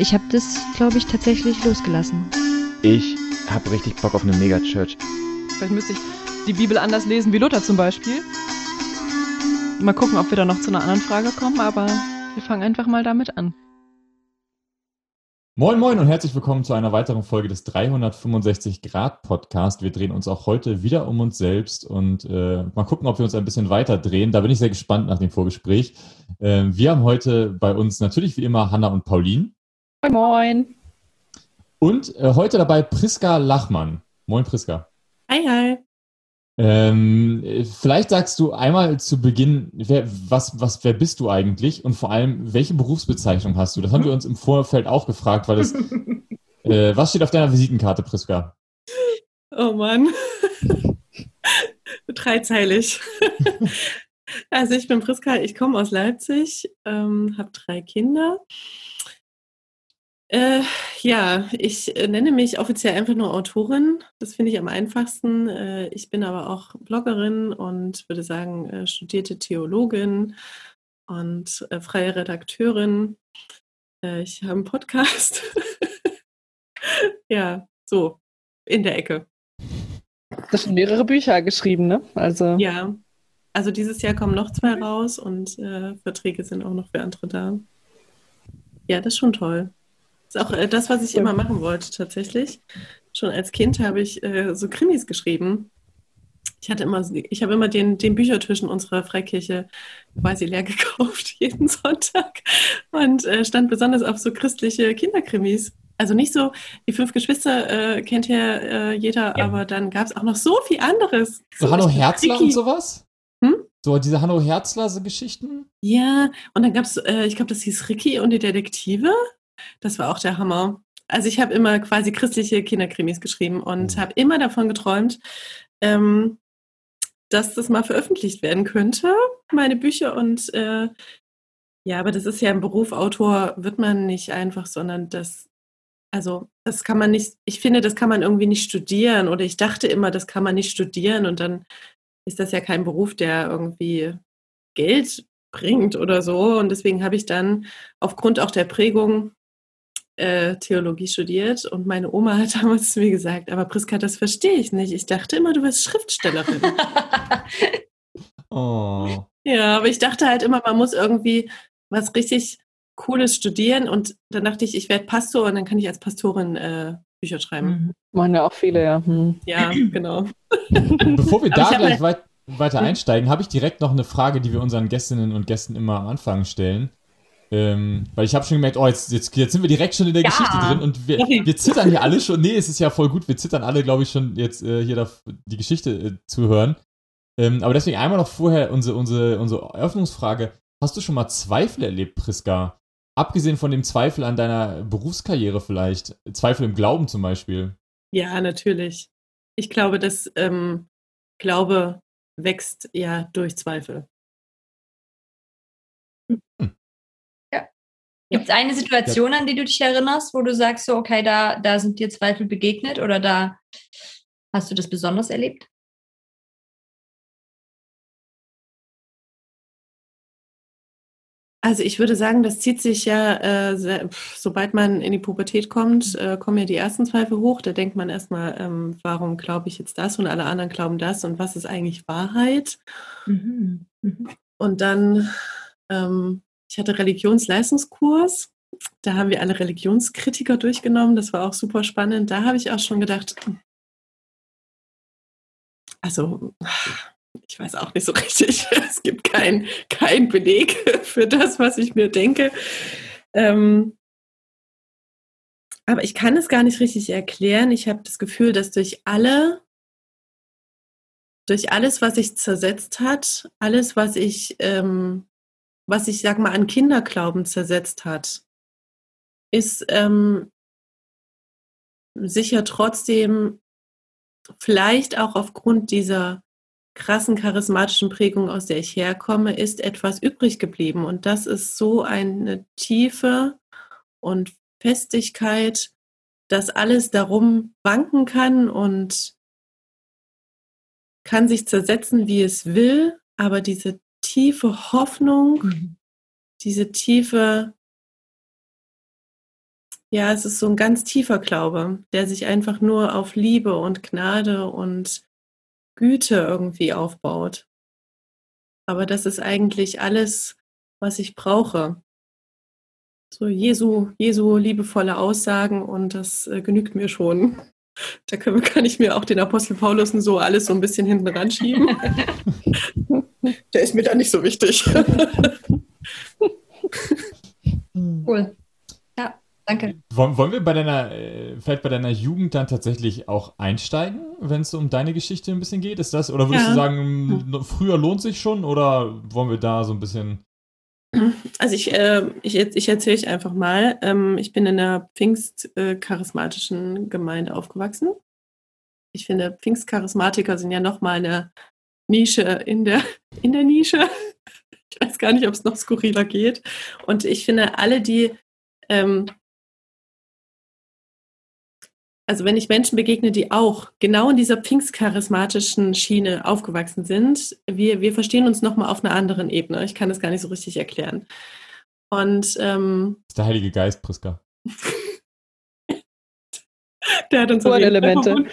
Ich habe das, glaube ich, tatsächlich losgelassen. Ich habe richtig Bock auf eine Megachurch. Vielleicht müsste ich die Bibel anders lesen wie Luther zum Beispiel. Mal gucken, ob wir da noch zu einer anderen Frage kommen, aber wir fangen einfach mal damit an. Moin Moin und herzlich willkommen zu einer weiteren Folge des 365 Grad Podcast. Wir drehen uns auch heute wieder um uns selbst und äh, mal gucken, ob wir uns ein bisschen weiter drehen. Da bin ich sehr gespannt nach dem Vorgespräch. Äh, wir haben heute bei uns natürlich wie immer Hanna und Pauline. Moin Moin. Und äh, heute dabei Priska Lachmann. Moin Priska. Hi, hi. Ähm, vielleicht sagst du einmal zu Beginn, wer, was, was, wer bist du eigentlich und vor allem, welche Berufsbezeichnung hast du? Das haben wir uns im Vorfeld auch gefragt, weil es, äh, was steht auf deiner Visitenkarte, Priska? Oh Mann. Dreizeilig. also ich bin Priska, ich komme aus Leipzig, ähm, habe drei Kinder. Äh, ja, ich äh, nenne mich offiziell einfach nur Autorin. Das finde ich am einfachsten. Äh, ich bin aber auch Bloggerin und würde sagen äh, studierte Theologin und äh, freie Redakteurin. Ich habe einen Podcast. ja, so in der Ecke. Du hast schon mehrere Bücher geschrieben, ne? Also ja, also dieses Jahr kommen noch zwei raus und Verträge sind auch noch für andere da. Ja, das ist schon toll. Das ist auch äh, das, was ich immer machen wollte, tatsächlich. Schon als Kind habe ich äh, so Krimis geschrieben. Ich hatte immer, ich habe immer den, den Büchertisch in unserer Freikirche quasi leer gekauft, jeden Sonntag. Und äh, stand besonders auf so christliche Kinderkrimis. Also nicht so, die fünf Geschwister äh, kennt ja äh, jeder, ja. aber dann gab es auch noch so viel anderes. So, Hanno Herzler Ricky. und sowas? Hm? So diese Hanno Herzler-Geschichten? Ja, und dann gab es, äh, ich glaube, das hieß Ricky und die Detektive. Das war auch der Hammer. Also ich habe immer quasi christliche Kinderkrimis geschrieben und mhm. habe immer davon geträumt, ähm, dass das mal veröffentlicht werden könnte, meine Bücher. Und äh, ja, aber das ist ja ein Beruf, Autor wird man nicht einfach, sondern das, also das kann man nicht, ich finde, das kann man irgendwie nicht studieren oder ich dachte immer, das kann man nicht studieren und dann ist das ja kein Beruf, der irgendwie Geld bringt oder so. Und deswegen habe ich dann aufgrund auch der Prägung äh, Theologie studiert und meine Oma hat damals zu mir gesagt, aber Priska, das verstehe ich nicht. Ich dachte immer, du wirst Schriftstellerin. oh. Ja, aber ich dachte halt immer, man muss irgendwie was richtig Cooles studieren und dann dachte ich, ich werde Pastor und dann kann ich als Pastorin äh, Bücher schreiben. Mhm. Machen ja auch viele, ja. Hm. Ja, genau. Bevor wir da gleich weit, weiter einsteigen, habe ich direkt noch eine Frage, die wir unseren Gästinnen und Gästen immer am Anfang stellen. Ähm, weil ich habe schon gemerkt, oh, jetzt, jetzt, jetzt sind wir direkt schon in der ja. Geschichte drin und wir, wir zittern hier alle schon. Nee, es ist ja voll gut. Wir zittern alle, glaube ich, schon jetzt äh, hier da, die Geschichte äh, zu hören. Ähm, aber deswegen einmal noch vorher unsere, unsere, unsere Eröffnungsfrage. Hast du schon mal Zweifel erlebt, Priska? Abgesehen von dem Zweifel an deiner Berufskarriere vielleicht. Zweifel im Glauben zum Beispiel. Ja, natürlich. Ich glaube, dass ähm, Glaube wächst ja durch Zweifel. Hm. Gibt es eine Situation, an die du dich erinnerst, wo du sagst, so, okay, da, da sind dir Zweifel begegnet oder da hast du das besonders erlebt? Also ich würde sagen, das zieht sich ja, äh, sehr, sobald man in die Pubertät kommt, äh, kommen ja die ersten Zweifel hoch. Da denkt man erstmal, ähm, warum glaube ich jetzt das und alle anderen glauben das und was ist eigentlich Wahrheit? Mhm. Mhm. Und dann ähm, ich hatte Religionsleistungskurs. Da haben wir alle Religionskritiker durchgenommen. Das war auch super spannend. Da habe ich auch schon gedacht, also ich weiß auch nicht so richtig. Es gibt keinen kein Beleg für das, was ich mir denke. Ähm, aber ich kann es gar nicht richtig erklären. Ich habe das Gefühl, dass durch alle, durch alles, was sich zersetzt hat, alles, was ich ähm, was sich, sag mal, an Kinderglauben zersetzt hat, ist ähm, sicher trotzdem vielleicht auch aufgrund dieser krassen charismatischen Prägung, aus der ich herkomme, ist etwas übrig geblieben. Und das ist so eine Tiefe und Festigkeit, dass alles darum wanken kann und kann sich zersetzen, wie es will, aber diese tiefe Hoffnung, mhm. diese tiefe ja, es ist so ein ganz tiefer Glaube, der sich einfach nur auf Liebe und Gnade und Güte irgendwie aufbaut. Aber das ist eigentlich alles, was ich brauche. So Jesu, Jesu liebevolle Aussagen und das äh, genügt mir schon. Da können, kann ich mir auch den Apostel Paulus und so alles so ein bisschen hinten ranschieben. Der ist mir da nicht so wichtig. cool. Ja, danke. Wollen, wollen wir bei deiner, äh, vielleicht bei deiner Jugend dann tatsächlich auch einsteigen, wenn es um deine Geschichte ein bisschen geht? Ist das, oder würdest ja. du sagen, früher lohnt sich schon oder wollen wir da so ein bisschen also ich, äh, ich, ich erzähle euch einfach mal. Ähm, ich bin in einer pfingstcharismatischen äh, Gemeinde aufgewachsen. Ich finde, Pfingstcharismatiker sind ja nochmal eine Nische in der, in der Nische. Ich weiß gar nicht, ob es noch skurriler geht. Und ich finde, alle, die ähm, also wenn ich Menschen begegne, die auch genau in dieser pfingstcharismatischen Schiene aufgewachsen sind, wir, wir verstehen uns nochmal auf einer anderen Ebene. Ich kann das gar nicht so richtig erklären. Und ähm, das ist der Heilige Geist, Priska. der hat uns Elemente.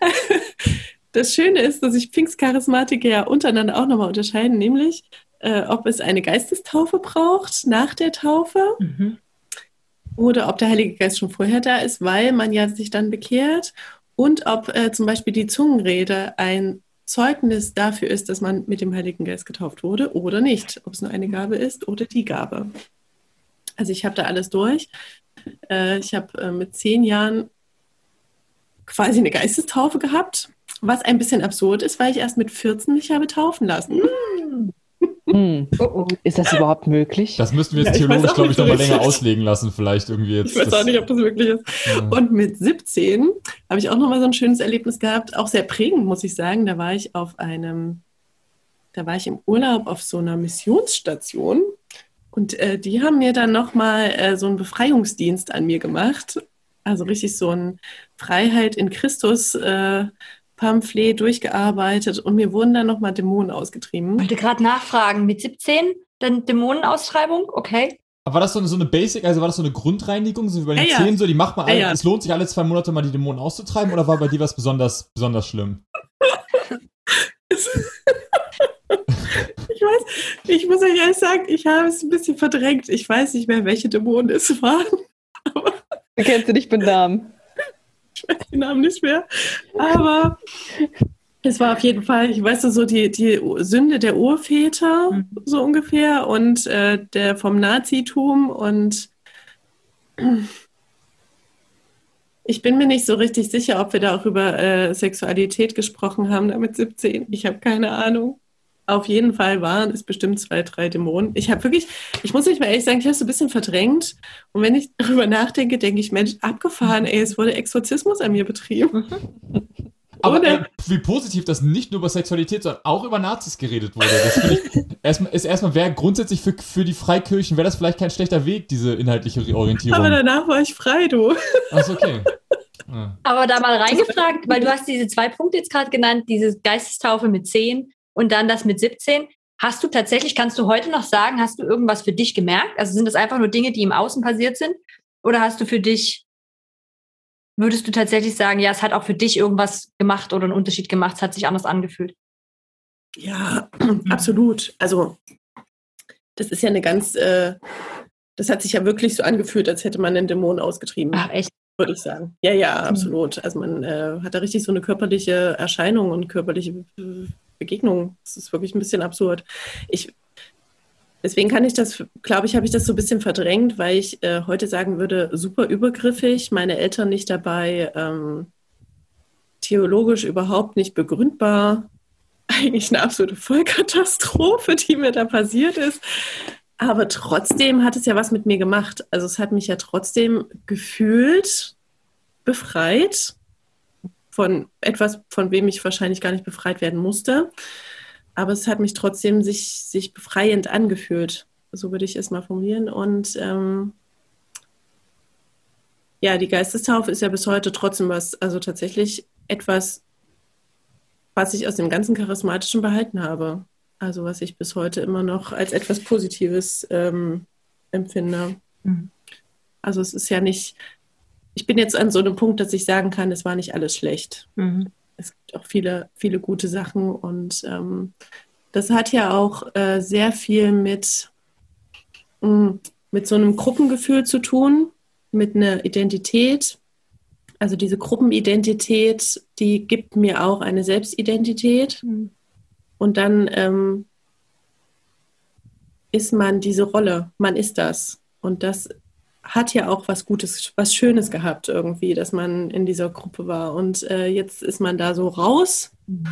das Schöne ist, dass sich Pfingstcharismatiker ja untereinander auch nochmal unterscheiden, nämlich äh, ob es eine Geistestaufe braucht nach der Taufe. Mhm oder ob der Heilige Geist schon vorher da ist, weil man ja sich dann bekehrt und ob äh, zum Beispiel die Zungenrede ein Zeugnis dafür ist, dass man mit dem Heiligen Geist getauft wurde oder nicht, ob es nur eine Gabe ist oder die Gabe. Also ich habe da alles durch. Äh, ich habe äh, mit zehn Jahren quasi eine Geistestaufe gehabt, was ein bisschen absurd ist, weil ich erst mit 14 mich habe taufen lassen. Hm. Oh, oh. Ist das überhaupt möglich? Das müssten wir jetzt ja, theologisch, glaube ich, nochmal länger auslegen lassen, vielleicht irgendwie jetzt. Ich weiß auch nicht, ob das möglich ist. Ja. Und mit 17 habe ich auch nochmal so ein schönes Erlebnis gehabt, auch sehr prägend, muss ich sagen. Da war ich auf einem, da war ich im Urlaub auf so einer Missionsstation und äh, die haben mir dann nochmal äh, so einen Befreiungsdienst an mir gemacht. Also richtig so ein Freiheit in Christus. Äh, Pamphlet durchgearbeitet und mir wurden dann nochmal Dämonen ausgetrieben. Ich wollte gerade nachfragen, mit 17 dann Dämonenaustreibung? Okay. Aber war das so eine, so eine Basic, also war das so eine Grundreinigung, so wie bei den ja, Zähnen, so, die macht man, ja, alle, ja. es lohnt sich alle zwei Monate mal die Dämonen auszutreiben oder war bei dir was besonders, besonders schlimm? ich weiß, ich muss euch ehrlich sagen, ich habe es ein bisschen verdrängt. Ich weiß nicht mehr, welche Dämonen es waren. Du kennst du dich mit Namen ich weiß den Namen nicht mehr. Aber es war auf jeden Fall, ich weiß so, die, die Sünde der Urväter, mhm. so ungefähr, und äh, der vom Nazitum und ich bin mir nicht so richtig sicher, ob wir da auch über äh, Sexualität gesprochen haben, damit 17. Ich habe keine Ahnung auf jeden Fall waren es bestimmt zwei, drei Dämonen. Ich habe wirklich, ich muss nicht mal ehrlich sagen, ich habe es ein bisschen verdrängt. Und wenn ich darüber nachdenke, denke ich, Mensch, abgefahren, ey, es wurde Exorzismus an mir betrieben. Aber äh, wie positiv, dass nicht nur über Sexualität, sondern auch über Nazis geredet wurde. Das ich, erstmal, ist erstmal, wäre grundsätzlich für, für die Freikirchen, wäre das vielleicht kein schlechter Weg, diese inhaltliche Orientierung. Aber danach war ich frei, du. Achso, okay. Ja. Aber da mal reingefragt, weil du hast diese zwei Punkte jetzt gerade genannt, diese Geistestaufe mit zehn und dann das mit 17. Hast du tatsächlich, kannst du heute noch sagen, hast du irgendwas für dich gemerkt? Also sind das einfach nur Dinge, die im Außen passiert sind? Oder hast du für dich, würdest du tatsächlich sagen, ja, es hat auch für dich irgendwas gemacht oder einen Unterschied gemacht, es hat sich anders angefühlt? Ja, absolut. Also das ist ja eine ganz, äh, das hat sich ja wirklich so angefühlt, als hätte man einen Dämon ausgetrieben. Ach, echt? Würde ich sagen. Ja, ja, absolut. Also man äh, hat da richtig so eine körperliche Erscheinung und körperliche Begegnung. Das ist wirklich ein bisschen absurd. Ich, deswegen kann ich das, glaube ich, habe ich das so ein bisschen verdrängt, weil ich äh, heute sagen würde, super übergriffig, meine Eltern nicht dabei, ähm, theologisch überhaupt nicht begründbar. Eigentlich eine absolute Vollkatastrophe, die mir da passiert ist. Aber trotzdem hat es ja was mit mir gemacht. Also es hat mich ja trotzdem gefühlt befreit von etwas, von wem ich wahrscheinlich gar nicht befreit werden musste. Aber es hat mich trotzdem sich, sich befreiend angefühlt. So würde ich es mal formulieren. Und ähm, ja, die Geistestaufe ist ja bis heute trotzdem was, also tatsächlich etwas, was ich aus dem ganzen Charismatischen behalten habe. Also was ich bis heute immer noch als etwas Positives ähm, empfinde. Mhm. Also es ist ja nicht, ich bin jetzt an so einem Punkt, dass ich sagen kann, es war nicht alles schlecht. Mhm. Es gibt auch viele, viele gute Sachen und ähm, das hat ja auch äh, sehr viel mit, mh, mm, mit so einem Gruppengefühl zu tun, mit einer Identität. Also diese Gruppenidentität, die gibt mir auch eine Selbstidentität. Mhm. Und dann ähm, ist man diese Rolle, man ist das. Und das hat ja auch was Gutes, was Schönes gehabt irgendwie, dass man in dieser Gruppe war. Und äh, jetzt ist man da so raus. Mhm.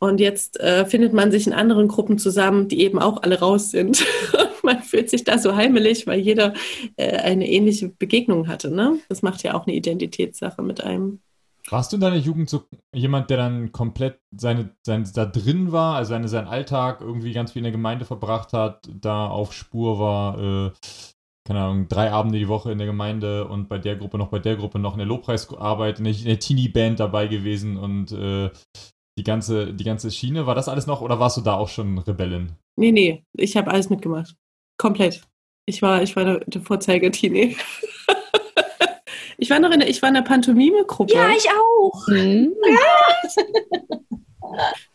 Und jetzt äh, findet man sich in anderen Gruppen zusammen, die eben auch alle raus sind. man fühlt sich da so heimelig, weil jeder äh, eine ähnliche Begegnung hatte. Ne? Das macht ja auch eine Identitätssache mit einem. Warst du in deiner Jugend so jemand, der dann komplett seine, sein, da drin war, also seine, seinen Alltag irgendwie ganz viel in der Gemeinde verbracht hat, da auf Spur war, äh, keine Ahnung, drei Abende die Woche in der Gemeinde und bei der Gruppe noch bei der Gruppe noch in der Lobpreisarbeit, in der, der Teenie-Band dabei gewesen und äh, die ganze, die ganze Schiene. War das alles noch oder warst du da auch schon Rebellin? Nee, nee, ich habe alles mitgemacht. Komplett. Ich war, ich war der, der Vorzeige-Teenie. ich war noch in der, ich war in der Pantomime-Gruppe. Ja, ich auch. Mhm. Ja.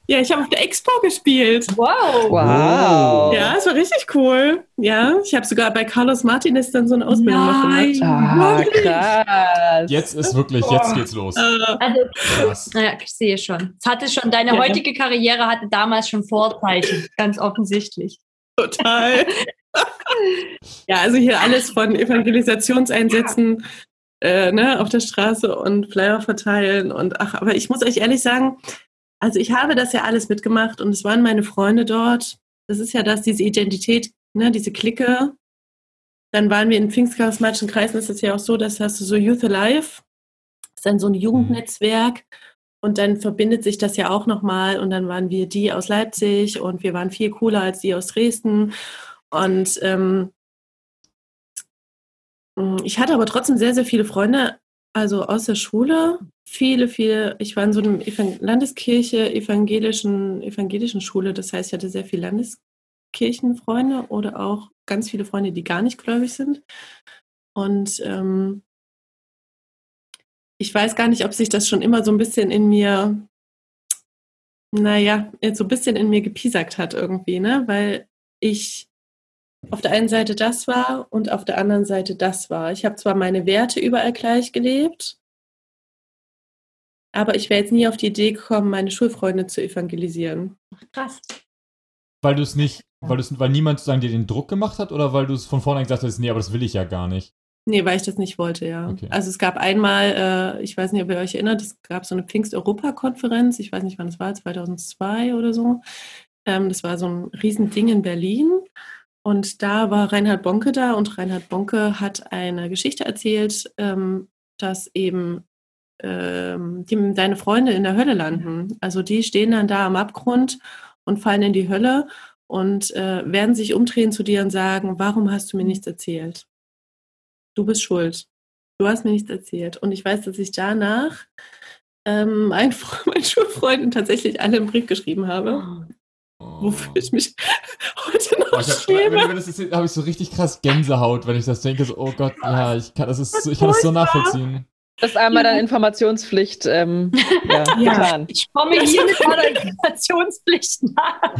Ja, ich habe auf der Expo gespielt. Wow. Wow. Ja, es war richtig cool. Ja, ich habe sogar bei Carlos Martinez dann so eine Ausbildung Nein. gemacht. Ah, krass. Jetzt ist wirklich, jetzt geht's los. Also, naja, ich sehe schon. Es hatte schon, deine ja. heutige Karriere hatte damals schon Vorzeichen, ganz offensichtlich. Total. ja, also hier alles von Evangelisationseinsätzen äh, ne, auf der Straße und Flyer verteilen und ach, aber ich muss euch ehrlich sagen, also ich habe das ja alles mitgemacht und es waren meine Freunde dort. Das ist ja das, diese Identität, ne, diese Clique. Dann waren wir in pfingstcharismatischen Kreisen, ist es ja auch so, dass hast du so Youth Alive, das ist dann so ein Jugendnetzwerk und dann verbindet sich das ja auch nochmal und dann waren wir die aus Leipzig und wir waren viel cooler als die aus Dresden und ähm, ich hatte aber trotzdem sehr, sehr viele Freunde also aus der Schule viele, viele, ich war in so einer Landeskirche, evangelischen, evangelischen Schule, das heißt, ich hatte sehr viele Landeskirchenfreunde oder auch ganz viele Freunde, die gar nicht gläubig sind. Und ähm, ich weiß gar nicht, ob sich das schon immer so ein bisschen in mir, naja, so ein bisschen in mir gepiesackt hat irgendwie, ne? Weil ich auf der einen Seite das war und auf der anderen Seite das war. Ich habe zwar meine Werte überall gleich gelebt, aber ich wäre jetzt nie auf die Idee gekommen, meine Schulfreunde zu evangelisieren. Krass. Weil du es nicht, weil, weil niemand sozusagen dir den Druck gemacht hat oder weil du es von vornherein gesagt hast, nee, aber das will ich ja gar nicht? Nee, weil ich das nicht wollte, ja. Okay. Also es gab einmal, äh, ich weiß nicht, ob ihr euch erinnert, es gab so eine Pfingst-Europa-Konferenz, ich weiß nicht, wann das war, 2002 oder so. Ähm, das war so ein Riesending in Berlin. Und da war Reinhard Bonke da und Reinhard Bonke hat eine Geschichte erzählt, ähm, dass eben ähm, die, deine Freunde in der Hölle landen. Also die stehen dann da am Abgrund und fallen in die Hölle und äh, werden sich umdrehen zu dir und sagen, warum hast du mir nichts erzählt? Du bist schuld. Du hast mir nichts erzählt. Und ich weiß, dass ich danach ähm, mein, mein Schulfreunden tatsächlich alle einen Brief geschrieben habe. Wofür ich mich heute noch oh, ich hab, schäme. Wenn, wenn das ist, habe ich so richtig krass Gänsehaut, wenn ich das denke. So, oh Gott, ja, ich kann das, ist, ich kann das so nachvollziehen. Das ist einmal dann Informationspflicht ähm, ja, ja. getan. Ich komme hier mit meiner Informationspflicht nach.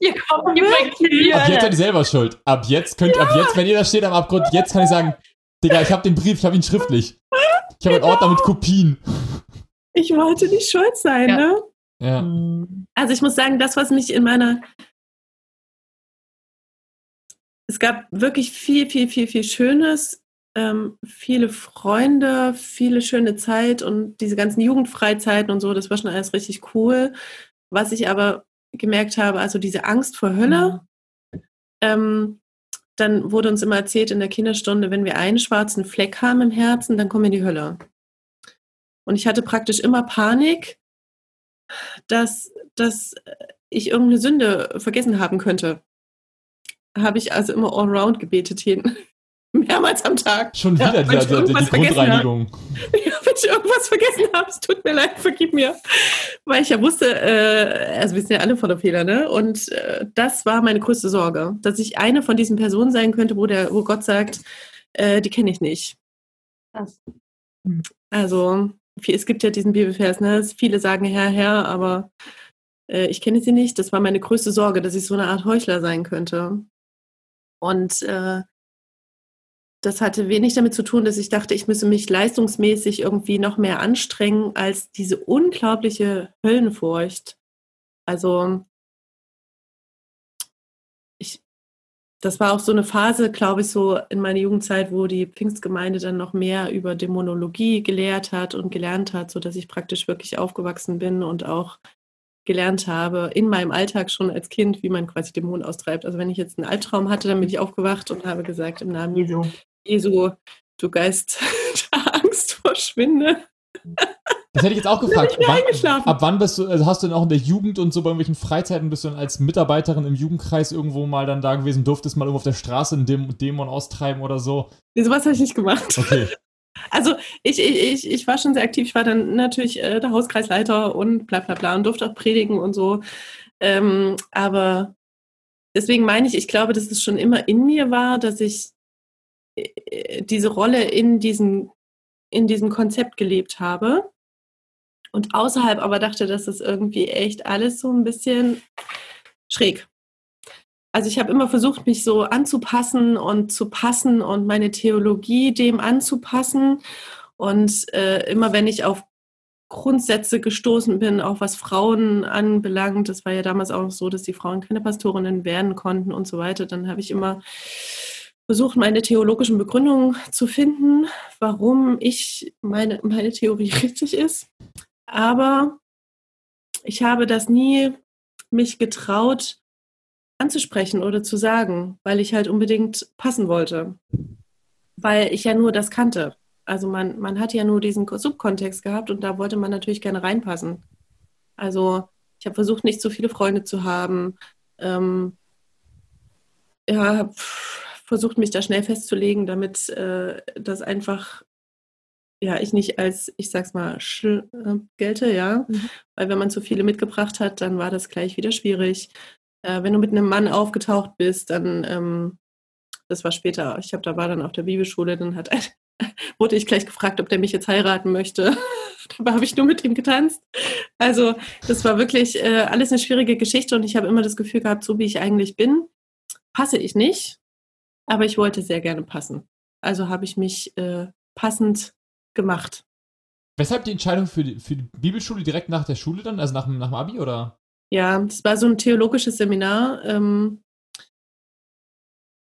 Ihr kommt übrigens Ab jetzt seid ihr selber schuld. Ab jetzt könnt, ja. ab jetzt, wenn ihr da steht am Abgrund, jetzt kann ich sagen, Digga, ich habe den Brief, ich habe ihn schriftlich. Ich habe einen Ordner mit Kopien. Ich wollte nicht schuld sein, ja. ne? Ja. Also ich muss sagen, das, was mich in meiner es gab wirklich viel, viel, viel, viel Schönes, ähm, viele Freunde, viele schöne Zeit und diese ganzen Jugendfreizeiten und so, das war schon alles richtig cool. Was ich aber gemerkt habe, also diese Angst vor Hölle, mhm. ähm, dann wurde uns immer erzählt in der Kinderstunde, wenn wir einen schwarzen Fleck haben im Herzen, dann kommen wir in die Hölle. Und ich hatte praktisch immer Panik, dass, dass ich irgendeine Sünde vergessen haben könnte. Habe ich also immer all round gebetet jeden, Mehrmals am Tag. Schon wieder Ja, die, die, die, irgendwas die vergessen Grundreinigung. Ja, wenn ich irgendwas vergessen habe, es tut mir leid, vergib mir. Weil ich ja wusste, äh, also wir sind ja alle voller Fehler, ne? Und äh, das war meine größte Sorge, dass ich eine von diesen Personen sein könnte, wo, der, wo Gott sagt, äh, die kenne ich nicht. Krass. Also, es gibt ja diesen Bibelvers, ne? Viele sagen Herr, Herr, aber äh, ich kenne sie nicht. Das war meine größte Sorge, dass ich so eine Art Heuchler sein könnte. Und äh, das hatte wenig damit zu tun, dass ich dachte, ich müsse mich leistungsmäßig irgendwie noch mehr anstrengen als diese unglaubliche Höllenfurcht. Also das war auch so eine Phase, glaube ich, so in meiner Jugendzeit, wo die Pfingstgemeinde dann noch mehr über Dämonologie gelehrt hat und gelernt hat, sodass ich praktisch wirklich aufgewachsen bin und auch gelernt habe, in meinem Alltag schon als Kind, wie man quasi Dämonen austreibt. Also wenn ich jetzt einen Albtraum hatte, dann bin ich aufgewacht und habe gesagt, im Namen Jesu. Jesu, du Geist der Angst, verschwinde. Das hätte ich jetzt auch gefragt. Wann, eingeschlafen. ab wann bist du, also hast du denn auch in der Jugend und so bei irgendwelchen Freizeiten bist du dann als Mitarbeiterin im Jugendkreis irgendwo mal dann da gewesen, durftest mal irgendwo auf der Straße einen Däm- Dämon austreiben oder so? Nee, sowas habe ich nicht gemacht. Okay. Also ich, ich, ich, ich war schon sehr aktiv. Ich war dann natürlich äh, der Hauskreisleiter und bla bla bla und durfte auch predigen und so. Ähm, aber deswegen meine ich, ich glaube, dass es schon immer in mir war, dass ich äh, diese Rolle in diesem, in diesem Konzept gelebt habe. Und außerhalb aber dachte, dass das irgendwie echt alles so ein bisschen schräg. Also ich habe immer versucht, mich so anzupassen und zu passen und meine Theologie dem anzupassen. Und äh, immer wenn ich auf Grundsätze gestoßen bin, auch was Frauen anbelangt, das war ja damals auch so, dass die Frauen keine Pastorinnen werden konnten und so weiter, dann habe ich immer versucht, meine theologischen Begründungen zu finden, warum ich meine, meine Theorie richtig ist. Aber ich habe das nie mich getraut anzusprechen oder zu sagen, weil ich halt unbedingt passen wollte. Weil ich ja nur das kannte. Also man, man hat ja nur diesen Subkontext gehabt und da wollte man natürlich gerne reinpassen. Also ich habe versucht, nicht so viele Freunde zu haben. Ähm, ja, habe versucht, mich da schnell festzulegen, damit äh, das einfach, ja, ich nicht als, ich sag's mal, schl äh, gelte, ja. Mhm. Weil wenn man zu viele mitgebracht hat, dann war das gleich wieder schwierig. Äh, wenn du mit einem Mann aufgetaucht bist, dann, ähm, das war später, ich habe da war dann auf der Bibelschule, dann hat ein, wurde ich gleich gefragt, ob der mich jetzt heiraten möchte. Dabei habe ich nur mit ihm getanzt. Also das war wirklich äh, alles eine schwierige Geschichte und ich habe immer das Gefühl gehabt, so wie ich eigentlich bin, passe ich nicht, aber ich wollte sehr gerne passen. Also habe ich mich äh, passend gemacht. Weshalb die Entscheidung für die, für die Bibelschule direkt nach der Schule dann, also nach, dem- nach dem Abi oder? Ja, das war so ein theologisches Seminar. Ähm,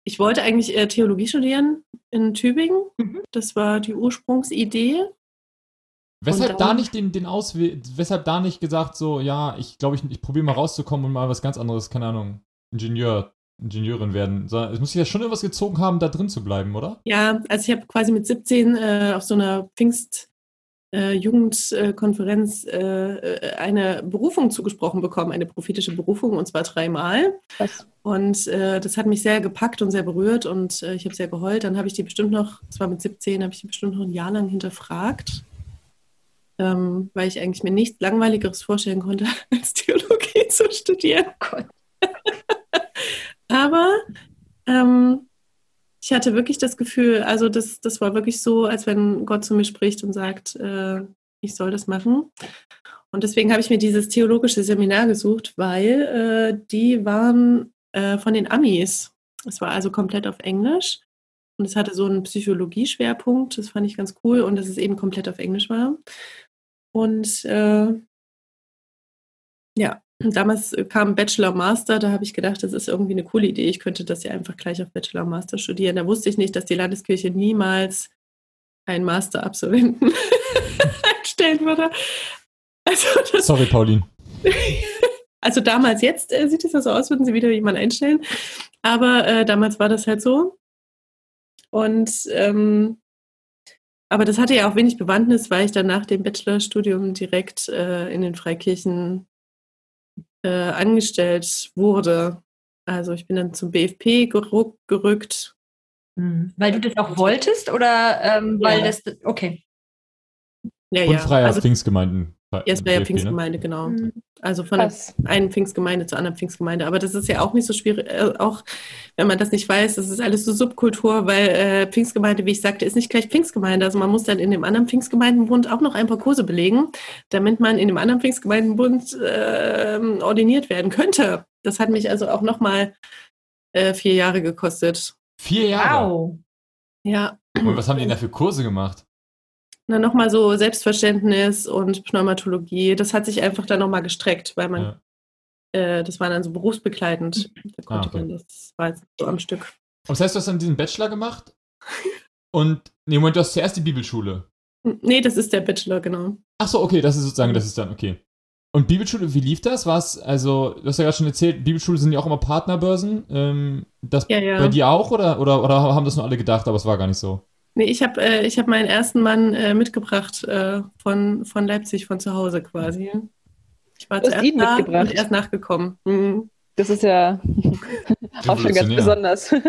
ich wollte eigentlich eher Theologie studieren in Tübingen. Mhm. Das war die Ursprungsidee. Weshalb Und da dann- nicht den, den Ausweg, weshalb da nicht gesagt so, ja, ich glaube, ich, ich probiere mal rauszukommen und mal was ganz anderes, keine Ahnung, Ingenieur, Ingenieurin werden. Es muss sich ja schon irgendwas gezogen haben, da drin zu bleiben, oder? Ja, also ich habe quasi mit 17 äh, auf so einer Pfingst äh, Jugendkonferenz äh, äh, eine Berufung zugesprochen bekommen, eine prophetische Berufung, und zwar dreimal. Was? Und äh, das hat mich sehr gepackt und sehr berührt und äh, ich habe sehr geheult. Dann habe ich die bestimmt noch, das war mit 17, habe ich die bestimmt noch ein Jahr lang hinterfragt, ähm, weil ich eigentlich mir nichts Langweiligeres vorstellen konnte, als Theologie zu studieren. Gott. Aber ähm, ich hatte wirklich das Gefühl, also das, das war wirklich so, als wenn Gott zu mir spricht und sagt, äh, ich soll das machen. Und deswegen habe ich mir dieses theologische Seminar gesucht, weil äh, die waren äh, von den Amis. Es war also komplett auf Englisch. Und es hatte so einen Psychologie-Schwerpunkt. Das fand ich ganz cool. Und dass es eben komplett auf Englisch war. Und äh, ja, damals kam Bachelor Master. Da habe ich gedacht, das ist irgendwie eine coole Idee. Ich könnte das ja einfach gleich auf Bachelor Master studieren. Da wusste ich nicht, dass die Landeskirche niemals einen Master-Absolventen einstellen würde. Also, Sorry, Pauline. also damals, jetzt äh, sieht es ja so aus, würden sie wieder jemanden einstellen. Aber äh, damals war das halt so. Und ähm, aber das hatte ja auch wenig Bewandtnis, weil ich dann nach dem Bachelorstudium direkt äh, in den Freikirchen äh, angestellt wurde. Also ich bin dann zum BFP geru- gerückt Hm. Weil du das auch wolltest oder ähm, weil Ja. das. Okay. Ja, Unfreier Also, Pfingstgemeinden. Ja, es wäre ja DFG, ne? Pfingstgemeinde, genau. Hm. Also von der Krass. einen Pfingstgemeinde zur anderen Pfingstgemeinde. Aber das ist ja auch nicht so schwierig, äh, auch wenn man das nicht weiß, das ist alles so Subkultur, weil äh, Pfingstgemeinde, wie ich sagte, ist nicht gleich Pfingstgemeinde. Also man muss dann in dem anderen Pfingstgemeindenbund auch noch ein paar Kurse belegen, damit man in dem anderen Pfingstgemeindenbund äh, ordiniert werden könnte. Das hat mich also auch nochmal äh, vier Jahre gekostet. Vier Jahre. Wow. Ja, Und was haben die denn da für Kurse gemacht? Na nochmal so Selbstverständnis und Pneumatologie. Das hat sich einfach dann nochmal gestreckt, weil man, Ja. äh, das war dann so berufsbegleitend. Da konnte Ah, okay. man das, war jetzt so am Stück. Und das heißt, du hast dann diesen Bachelor gemacht? Und, nee, Moment, du hast zuerst die Bibelschule. Nee, das ist der Bachelor, genau. Ach so, okay, das ist sozusagen, das ist dann, okay. Und Bibelschule, wie lief das? War es, also, du hast ja gerade schon erzählt, Bibelschule sind ja auch immer Partnerbörsen. Ähm, das Ja, ja. bei dir auch oder, oder, oder haben das nur alle gedacht, aber es war gar nicht so? Nee, ich habe äh, ich hab meinen ersten Mann äh, mitgebracht äh, von, von Leipzig, von zu Hause quasi. Ich war zuerst ihn da mitgebracht? und erst nachgekommen. Mhm. Das ist ja auch schon ganz besonders.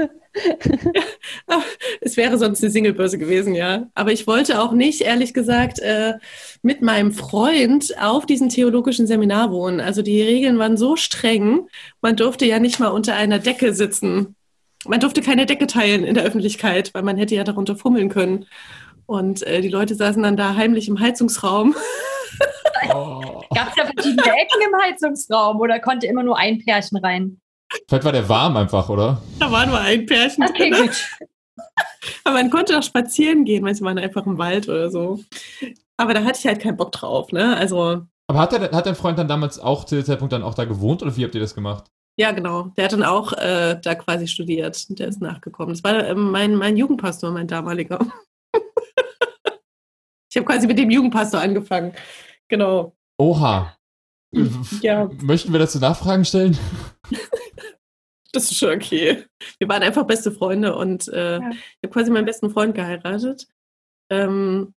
Es wäre sonst eine Singlebörse gewesen, ja. Aber ich wollte auch nicht, ehrlich gesagt, äh, mit meinem Freund auf diesem theologischen Seminar wohnen. Also die Regeln waren so streng, man durfte ja nicht mal unter einer Decke sitzen. Man durfte keine Decke teilen in der Öffentlichkeit, weil man hätte ja darunter fummeln können. Und äh, die Leute saßen dann da heimlich im Heizungsraum. Oh. Gab es da verschiedene Ecken im Heizungsraum oder konnte immer nur ein Pärchen rein? Vielleicht war der warm einfach, oder? Da war nur ein Pärchen Okay, drin. gut. Aber man konnte auch spazieren gehen, manche waren einfach im Wald oder so. Aber da hatte ich halt keinen Bock drauf, ne? Also Aber hat, der, hat dein Freund dann damals auch zu dem Zeitpunkt dann auch da gewohnt oder wie habt ihr das gemacht? Ja, genau. Der hat dann auch äh, da quasi studiert. Der ist nachgekommen. Das war ähm, mein, mein Jugendpastor, mein damaliger. ich habe quasi mit dem Jugendpastor angefangen. Genau. Oha. Ja. Möchten wir dazu Nachfragen stellen? Das ist schon okay. Wir waren einfach beste Freunde und äh, Ja. ich habe quasi meinen besten Freund geheiratet. Ähm,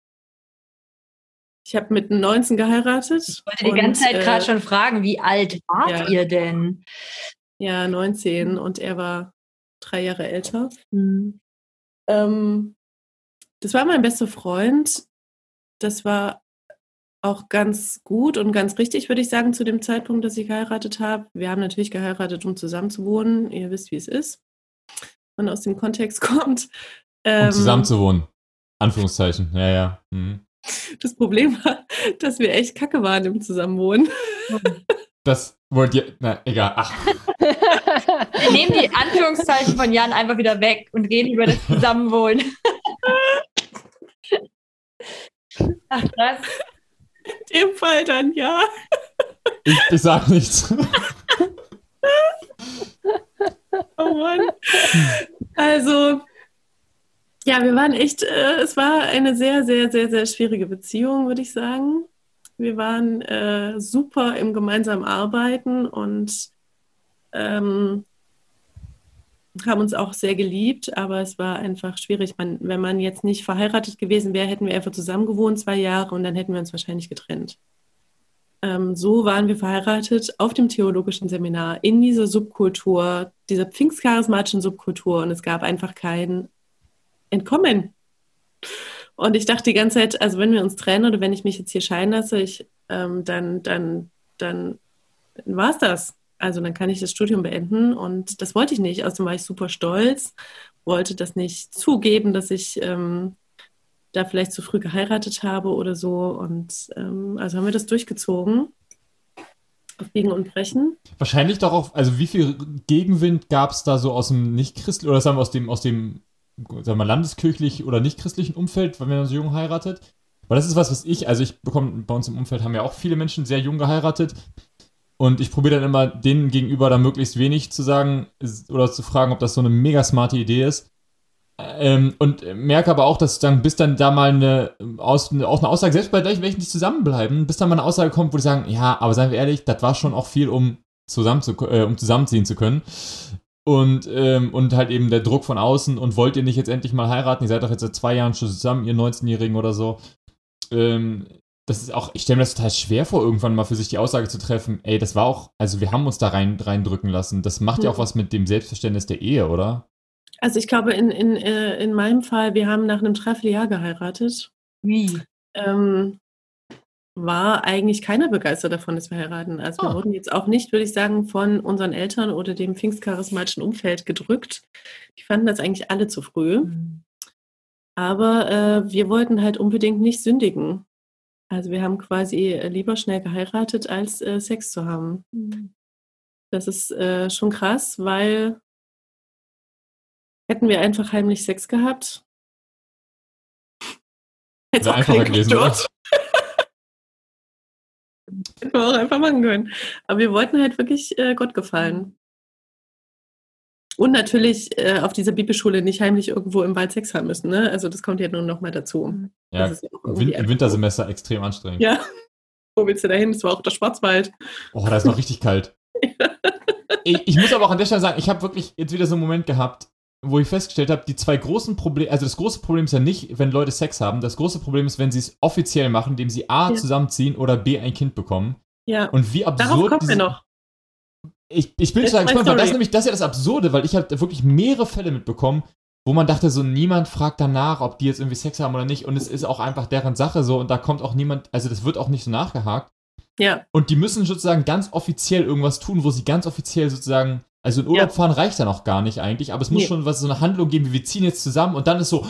ich habe mit 19 geheiratet. Ich wollte die ganze und, Zeit äh, gerade schon fragen, wie alt wart ja. ihr denn? Ja, 19 und er war drei Jahre älter. Hm. Ähm, das war mein bester Freund. Das war auch ganz gut und ganz richtig, würde ich sagen, zu dem Zeitpunkt, dass ich geheiratet habe. Wir haben natürlich geheiratet, um zusammen zu wohnen. Ihr wisst, wie es ist. Man aus dem Kontext kommt. Um Ähm, zusammen zu wohnen. Anführungszeichen. Ja, ja. Mhm. Das Problem war, dass wir echt kacke waren im Zusammenwohnen. Das wollt ihr. Na, egal. Ach, Wir nehmen die Anführungszeichen von Jan einfach wieder weg und reden über das Zusammenwohnen. Ach, krass. In dem Fall dann ja. ich, ich sag nichts. Oh Mann. Also, ja, wir waren echt, äh, es war eine sehr, sehr, sehr, sehr schwierige Beziehung, würde ich sagen. Wir waren äh, super im gemeinsamen Arbeiten und ähm, haben uns auch sehr geliebt, aber es war einfach schwierig. Man, wenn man jetzt nicht verheiratet gewesen wäre, hätten wir einfach zusammen gewohnt zwei Jahre und dann hätten wir uns wahrscheinlich getrennt. Ähm, so waren wir verheiratet auf dem theologischen Seminar in dieser Subkultur, dieser pfingstcharismatischen Subkultur und es gab einfach kein Entkommen. Und ich dachte die ganze Zeit, also wenn wir uns trennen oder wenn ich mich jetzt hier scheiden lasse, ich, ähm, dann, dann, dann war es das. Also dann kann ich das Studium beenden und das wollte ich nicht. Außerdem war ich super stolz, wollte das nicht zugeben, dass ich ähm, da vielleicht zu früh geheiratet habe oder so. Und ähm, also haben wir das durchgezogen. Auf Biegen und Brechen. Wahrscheinlich auch, also wie viel Gegenwind gab es da so aus dem nicht-christlichen, oder sagen wir aus dem, aus dem, sagen wir landeskirchlich oder nicht-christlichen Umfeld, wenn man so jung heiratet? Weil das ist was, was ich, also ich bekomme, bei uns im Umfeld haben ja auch viele Menschen sehr jung geheiratet. Und ich probiere dann immer denen gegenüber da möglichst wenig zu sagen oder zu fragen, ob das so eine mega smarte Idee ist. Ähm, und merke aber auch, dass dann, bis dann da mal eine, aus, eine, auch eine Aussage, selbst bei welchen nicht zusammenbleiben, bis dann mal eine Aussage kommt, wo die sagen, ja, aber seien wir ehrlich, das war schon auch viel, um, zusammen zu, äh, um zusammenziehen zu können. Und, ähm, und halt eben der Druck von außen und wollt ihr nicht jetzt endlich mal heiraten? Ihr seid doch jetzt seit zwei Jahren schon zusammen, ihr 19-Jährigen oder so. Ähm, das ist auch, ich stelle mir das total schwer vor, irgendwann mal für sich die Aussage zu treffen, ey, das war auch, also wir haben uns da rein reindrücken lassen. Das macht ja auch Mhm. was mit dem Selbstverständnis der Ehe, oder? Also ich glaube, in, in, äh, in meinem Fall, wir haben nach einem Dreivierteljahr geheiratet. Wie? Ähm, war eigentlich keiner begeistert davon, dass wir heiraten. Also wir Ah. wurden jetzt auch nicht, würde ich sagen, von unseren Eltern oder dem pfingstcharismatischen Umfeld gedrückt. Die fanden das eigentlich alle zu früh. Aber äh, wir wollten halt unbedingt nicht sündigen. Also wir haben quasi äh, lieber schnell geheiratet, als äh, Sex zu haben. Das ist äh, schon krass, weil hätten wir einfach heimlich Sex gehabt, hätte es Wäre auch keinen gewesen? Hätten wir auch einfach machen können. Aber wir wollten halt wirklich äh, Gott gefallen. Und natürlich äh, auf dieser Bibelschule nicht heimlich irgendwo im Wald Sex haben müssen. Ne? Also das kommt ja nur noch mal dazu. Ja, Das ist ja irgendwie Win im Wintersemester extrem anstrengend. Ja. Wo willst du da hin? Das war auch der Schwarzwald. Oh, da ist noch richtig kalt. ich, ich muss aber auch an der Stelle sagen, ich habe wirklich jetzt wieder so einen Moment gehabt, wo ich festgestellt habe, die zwei großen Probleme, also das große Problem ist ja nicht, wenn Leute Sex haben, das große Problem ist, wenn sie es offiziell machen, indem sie A Ja. zusammenziehen oder B ein Kind bekommen. Ja. Und wie Darauf absurd. kommen wir noch. Ich, ich bin total gespannt, weil das ist nämlich, das ist ja das Absurde, weil ich habe wirklich mehrere Fälle mitbekommen, wo man dachte, so niemand fragt danach, ob die jetzt irgendwie Sex haben oder nicht. Und es ist auch einfach deren Sache so und da kommt auch niemand, also das wird auch nicht so nachgehakt. Ja. Und die müssen sozusagen ganz offiziell irgendwas tun, wo sie ganz offiziell sozusagen, also in Urlaub Ja. fahren reicht ja noch gar nicht eigentlich, aber es muss Nee. schon was so eine Handlung geben, wie wir ziehen jetzt zusammen und dann ist so,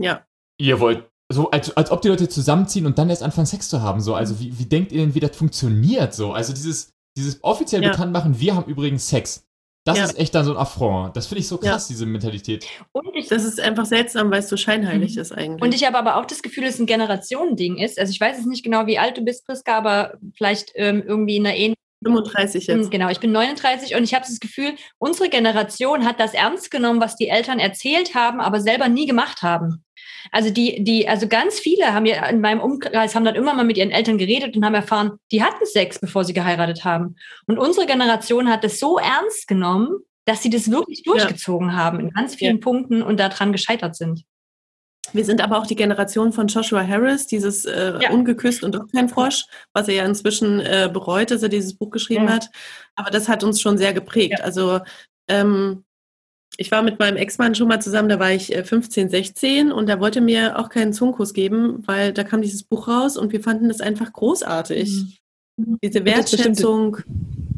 Ja. ihr wollt, so als, als ob die Leute zusammenziehen und dann erst anfangen Sex zu haben, so, also wie, wie denkt ihr denn, wie das funktioniert, so, also dieses, dieses offiziell Ja. bekannt machen, wir haben übrigens Sex. Das Ja. ist echt dann so ein Affront. Das finde ich so Ja. krass, diese Mentalität. Und ich, Das ist einfach seltsam, weil es so scheinheilig ist eigentlich. und ich habe aber auch das Gefühl, dass es ein Generationending ist. Also ich weiß jetzt nicht genau, wie alt du bist, Priska, aber vielleicht ähm, irgendwie in einer ähnlichen 35 jetzt. Genau, ich bin 39 und ich habe das Gefühl, unsere Generation hat das ernst genommen, was die Eltern erzählt haben, aber selber nie gemacht haben. Also die, die, also ganz viele haben ja in meinem Umkreis haben dann immer mal mit ihren Eltern geredet und haben erfahren, die hatten Sex, bevor sie geheiratet haben. Und unsere Generation hat das so ernst genommen, dass sie das wirklich durchgezogen haben in ganz vielen Ja. Punkten und daran gescheitert sind. Wir sind aber auch die Generation von Joshua Harris, dieses äh, Ja. Ungeküsst und doch kein Frosch, was er ja inzwischen äh, bereut, dass er dieses Buch geschrieben Ja. hat. Aber das hat uns schon sehr geprägt. Also ähm, ich war mit meinem Ex-Mann schon mal zusammen, da war ich äh, 15, 16 und der wollte mir auch keinen Zungenkuss geben, weil da kam dieses Buch raus und wir fanden das einfach großartig. Diese Das bestimmt- Wertschätzung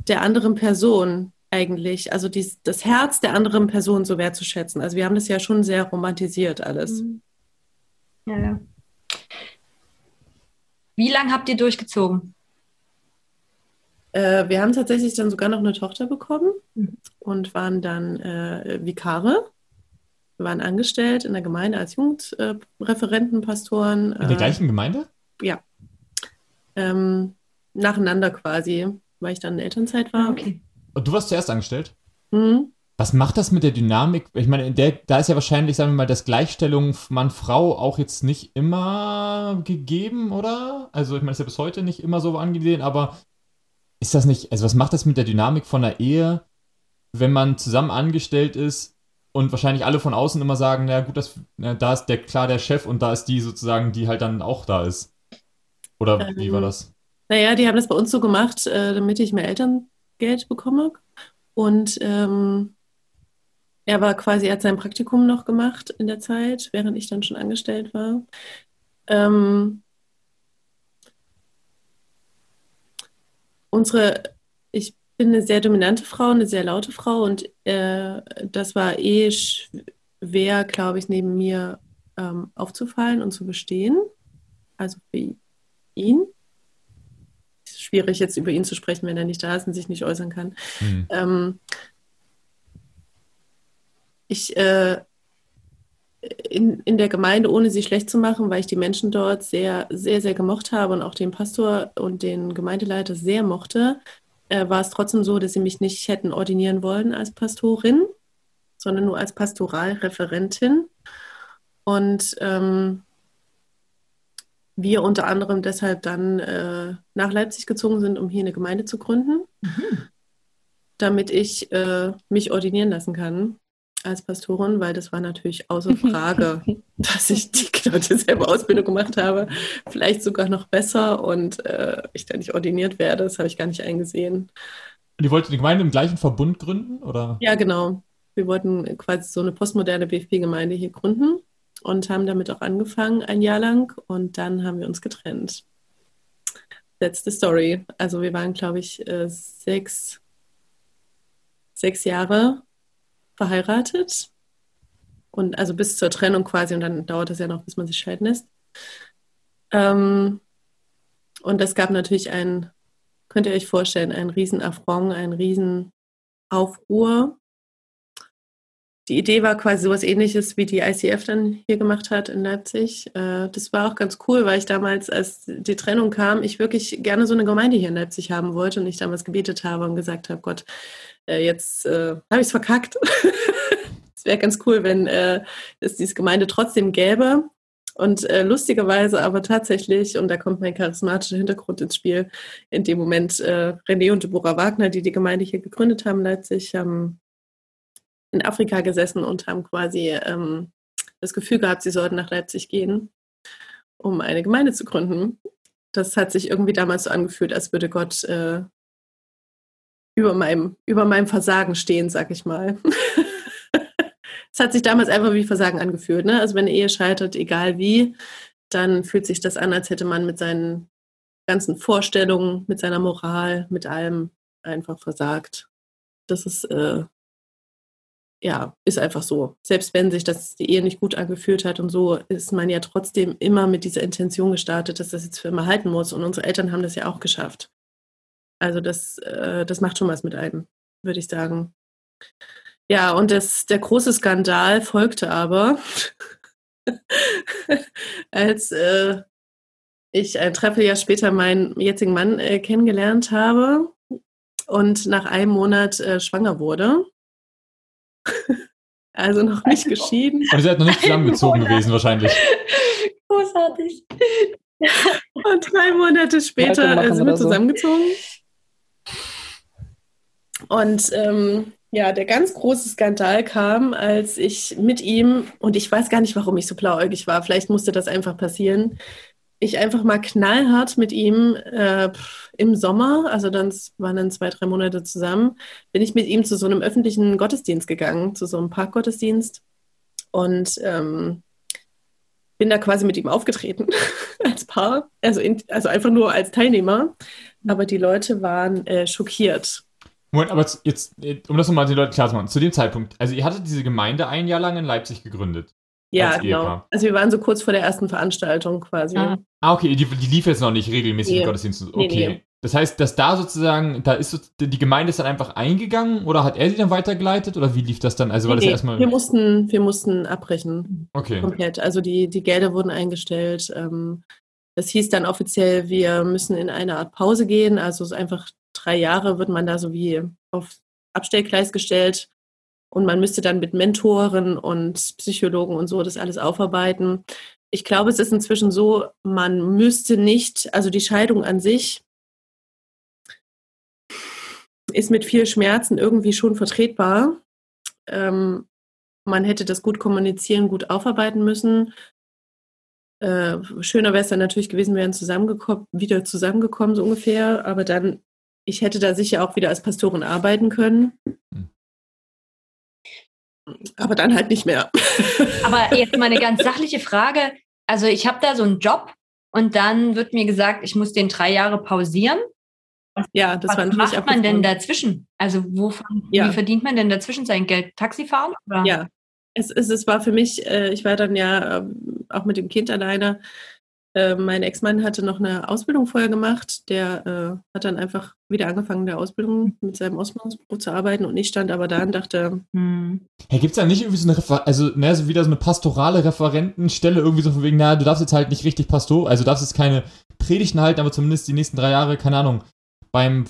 der anderen Person eigentlich, also dies, das Herz der anderen Person so wertzuschätzen. Also wir haben das ja schon sehr romantisiert alles. Ja, ja. Wie lange habt ihr durchgezogen? Äh, wir haben tatsächlich dann sogar noch eine Tochter bekommen Mhm. und waren dann äh, Vikare. Wir waren angestellt in der Gemeinde als Jugendreferenten, Pastoren. In der äh, gleichen Gemeinde? ähm, nacheinander quasi, weil ich dann in Elternzeit war. Okay. Und du warst zuerst angestellt? Mhm. Was macht das mit der Dynamik? Ich meine, in der, da ist ja wahrscheinlich, sagen wir mal, das Gleichstellung Mann-Frau auch jetzt nicht immer gegeben, oder? Also, ich meine, ist ja bis heute nicht immer so angesehen, aber ist das nicht, also was macht das mit der Dynamik von einer Ehe, wenn man zusammen angestellt ist und wahrscheinlich alle von außen immer sagen, na gut, das, na, da ist der klar der Chef und da ist die sozusagen, die halt dann auch da ist. Oder wie war Ähm, das? Naja, die haben das bei uns so gemacht, äh, damit ich mehr Elterngeld bekomme. Und ähm, er war quasi, er hat sein Praktikum noch gemacht in der Zeit, während ich dann schon angestellt war. Ähm, unsere, ich bin eine sehr dominante Frau, eine sehr laute Frau und äh, das war eh schwer, glaube ich, neben mir ähm, aufzufallen und zu bestehen. Also für ihn. Ist schwierig jetzt über ihn zu sprechen, wenn er nicht da ist und sich nicht äußern kann. Hm. Ähm, ich äh, in, in der Gemeinde, ohne sie schlecht zu machen, weil ich die Menschen dort sehr, sehr, sehr gemocht habe und auch den Pastor und den Gemeindeleiter sehr mochte, äh, war es trotzdem so, dass sie mich nicht hätten ordinieren wollen als Pastorin, sondern nur als Pastoralreferentin. Und ähm, wir unter anderem deshalb dann äh, nach Leipzig gezogen sind, um hier eine Gemeinde zu gründen, damit ich äh, mich ordinieren lassen kann als Pastorin, weil das war natürlich außer Frage, dass ich die genau dieselbe Ausbildung gemacht habe, vielleicht sogar noch besser und äh, ich da nicht ordiniert werde. Das habe ich gar nicht eingesehen. Und ihr wolltet die Gemeinde im gleichen Verbund gründen, oder? Ja, genau. Wir wollten quasi so eine postmoderne BFP-Gemeinde hier gründen und haben damit auch angefangen, ein Jahr lang. Und dann haben wir uns getrennt. That's the story. Also wir waren, glaube ich, äh, sechs, sechs Jahre verheiratet. Und also bis zur Trennung quasi. Und dann dauert es ja noch, bis man sich scheiden lässt. Ähm, und es gab natürlich ein, könnt ihr euch vorstellen, ein riesen Affront, ein riesen Aufruhr. Die Idee war quasi sowas ähnliches, wie die ICF dann hier gemacht hat in Leipzig. Äh, das war auch ganz cool, weil ich damals, als die Trennung kam, ich wirklich gerne so eine Gemeinde hier in Leipzig haben wollte und ich damals gebetet habe und gesagt habe, Gott, äh, jetzt äh, habe ich es verkackt. Es wäre ganz cool, wenn es diese Gemeinde trotzdem gäbe. Und äh, lustigerweise aber tatsächlich, und da kommt mein charismatischer Hintergrund ins Spiel, in dem Moment äh, René und Deborah Wagner, die die Gemeinde hier gegründet haben Leipzig, haben in Afrika gesessen und haben quasi ähm, das Gefühl gehabt, sie sollten nach Leipzig gehen, um eine Gemeinde zu gründen. Das hat sich irgendwie damals so angefühlt, als würde Gott äh, über, meinem, über meinem Versagen stehen, sag ich mal. es hat sich damals einfach wie Versagen angefühlt. Ne? Also wenn eine Ehe scheitert, egal wie, dann fühlt sich das an, als hätte man mit seinen ganzen Vorstellungen, mit seiner Moral, mit allem einfach versagt. Das ist, äh, ja, ist einfach so. Selbst wenn sich das die Ehe nicht gut angefühlt hat und so, ist man ja trotzdem immer mit dieser Intention gestartet, dass das jetzt für immer halten muss. Und unsere Eltern haben das ja auch geschafft. Also das, äh, das macht schon was mit einem, würde ich sagen. Ja, und das, der große Skandal folgte aber, als äh, ich ein Dreivierteljahr später meinen jetzigen Mann äh, kennengelernt habe und nach einem Monat äh, schwanger wurde. Also noch nicht geschieden. Und ihr seid noch nicht zusammengezogen gewesen wahrscheinlich. Großartig. Und drei Monate später äh, sind wir zusammengezogen. Und ähm, ja, der ganz große Skandal kam, als ich mit ihm, und ich weiß gar nicht, warum ich so blauäugig war, vielleicht musste das einfach passieren, ich einfach mal knallhart mit ihm äh, im Sommer, also dann waren dann zwei, drei Monate zusammen, bin ich mit ihm zu so einem öffentlichen Gottesdienst gegangen, zu so einem Parkgottesdienst und ähm, bin da quasi mit ihm aufgetreten als Paar, also, in, also einfach nur als Teilnehmer, aber die Leute waren äh, schockiert. Moment, aber jetzt, um das nochmal den Leuten klar zu machen, zu dem Zeitpunkt, also ihr hattet diese Gemeinde ein Jahr lang in Leipzig gegründet. Ja, genau. Ehepaar. Also wir waren so kurz vor der ersten Veranstaltung quasi. Ah, ah okay, die, die lief jetzt noch nicht regelmäßig nee. im Gottesdienst. Okay. Nee, nee. Das heißt, dass da sozusagen, da ist so, die Gemeinde ist dann einfach eingegangen oder hat er sie dann weitergeleitet oder wie lief das dann? Also war das ja erstmal. Wir mussten, wir mussten abbrechen. Okay. Komplett. Also die, die Gelder wurden eingestellt. Ähm, das hieß dann offiziell, wir müssen in eine Art Pause gehen. Also einfach drei Jahre wird man da so wie auf Abstellgleis gestellt und man müsste dann mit Mentoren und Psychologen und so das alles aufarbeiten. Ich glaube, es ist inzwischen so, man müsste nicht, also die Scheidung an sich ist mit viel Schmerzen irgendwie schon vertretbar. Ähm, man hätte das gut kommunizieren, gut aufarbeiten müssen. Äh, schöner wäre es dann natürlich gewesen, wären zusammengekommen, wieder zusammengekommen, so ungefähr. Aber dann ich hätte da sicher auch wieder als Pastorin arbeiten können. Hm. Aber dann halt nicht mehr. Aber jetzt mal eine ganz sachliche Frage. Also ich habe da so einen Job und dann wird mir gesagt, ich muss den drei Jahre pausieren. Ja, das Was macht man denn dazwischen? Also wovon, ja. wie verdient man denn dazwischen sein Geld? Taxifahren? Oder? Ja, es, es, es war für mich, äh, ich war dann ja äh, auch mit dem Kind alleine äh, mein Ex-Mann hatte noch eine Ausbildung vorher gemacht. Der äh, hat dann einfach wieder angefangen, der Ausbildung mit seinem Ausbildungsberuf zu arbeiten und ich stand aber da und dachte. Hm. Hey, gibt es da nicht irgendwie so eine, Refer also ne, so wieder so eine pastorale Referentenstelle, irgendwie so von wegen, na, du darfst jetzt halt nicht richtig Pastor, also du darfst jetzt keine Predigten halten, aber zumindest die nächsten drei Jahre, keine Ahnung, beim,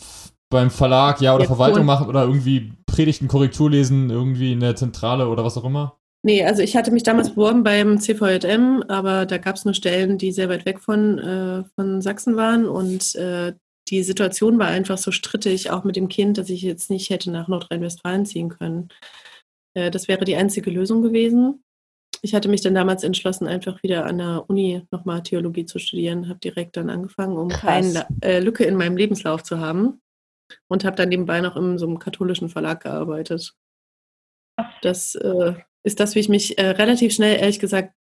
beim Verlag, ja, oder ja, Verwaltung cool. machen oder irgendwie Predigten, Korrektur lesen, irgendwie in der Zentrale oder was auch immer? Nee, also ich hatte mich damals beworben beim CVJM, aber da gab es nur Stellen, die sehr weit weg von, äh, von Sachsen waren und äh, die Situation war einfach so strittig, auch mit dem Kind, dass ich jetzt nicht hätte nach Nordrhein-Westfalen ziehen können. Äh, das wäre die einzige Lösung gewesen. Ich hatte mich dann damals entschlossen, einfach wieder an der Uni nochmal Theologie zu studieren, habe direkt dann angefangen, um Krass. keine äh, Lücke in meinem Lebenslauf zu haben und habe dann nebenbei noch in so einem katholischen Verlag gearbeitet. Das äh, ist das, wie ich mich äh, relativ schnell, ehrlich gesagt,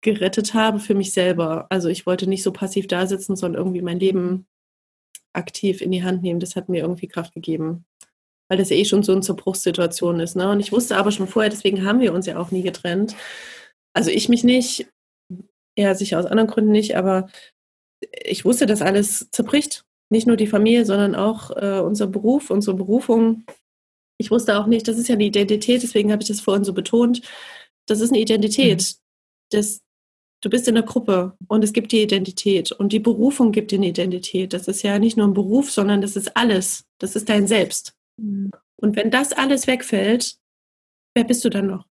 gerettet habe für mich selber. Also ich wollte nicht so passiv da sitzen, sondern irgendwie mein Leben aktiv in die Hand nehmen. Das hat mir irgendwie Kraft gegeben. Weil das ja eh schon so eine Zerbruchssituation ist. Ne? Und ich wusste aber schon vorher, deswegen haben wir uns ja auch nie getrennt. Also ich mich nicht, er sicher aus anderen Gründen nicht, aber ich wusste, dass alles zerbricht. Nicht nur die Familie, sondern auch äh, unser Beruf, unsere Berufung. Ich wusste auch nicht, das ist ja eine Identität, deswegen habe ich das vorhin so betont. Das ist eine Identität. Mhm. Das, du bist in der Gruppe und es gibt die Identität und die Berufung gibt dir eine Identität. Das ist ja nicht nur ein Beruf, sondern das ist alles. Das ist dein Selbst. Mhm. Und wenn das alles wegfällt, wer bist du dann noch?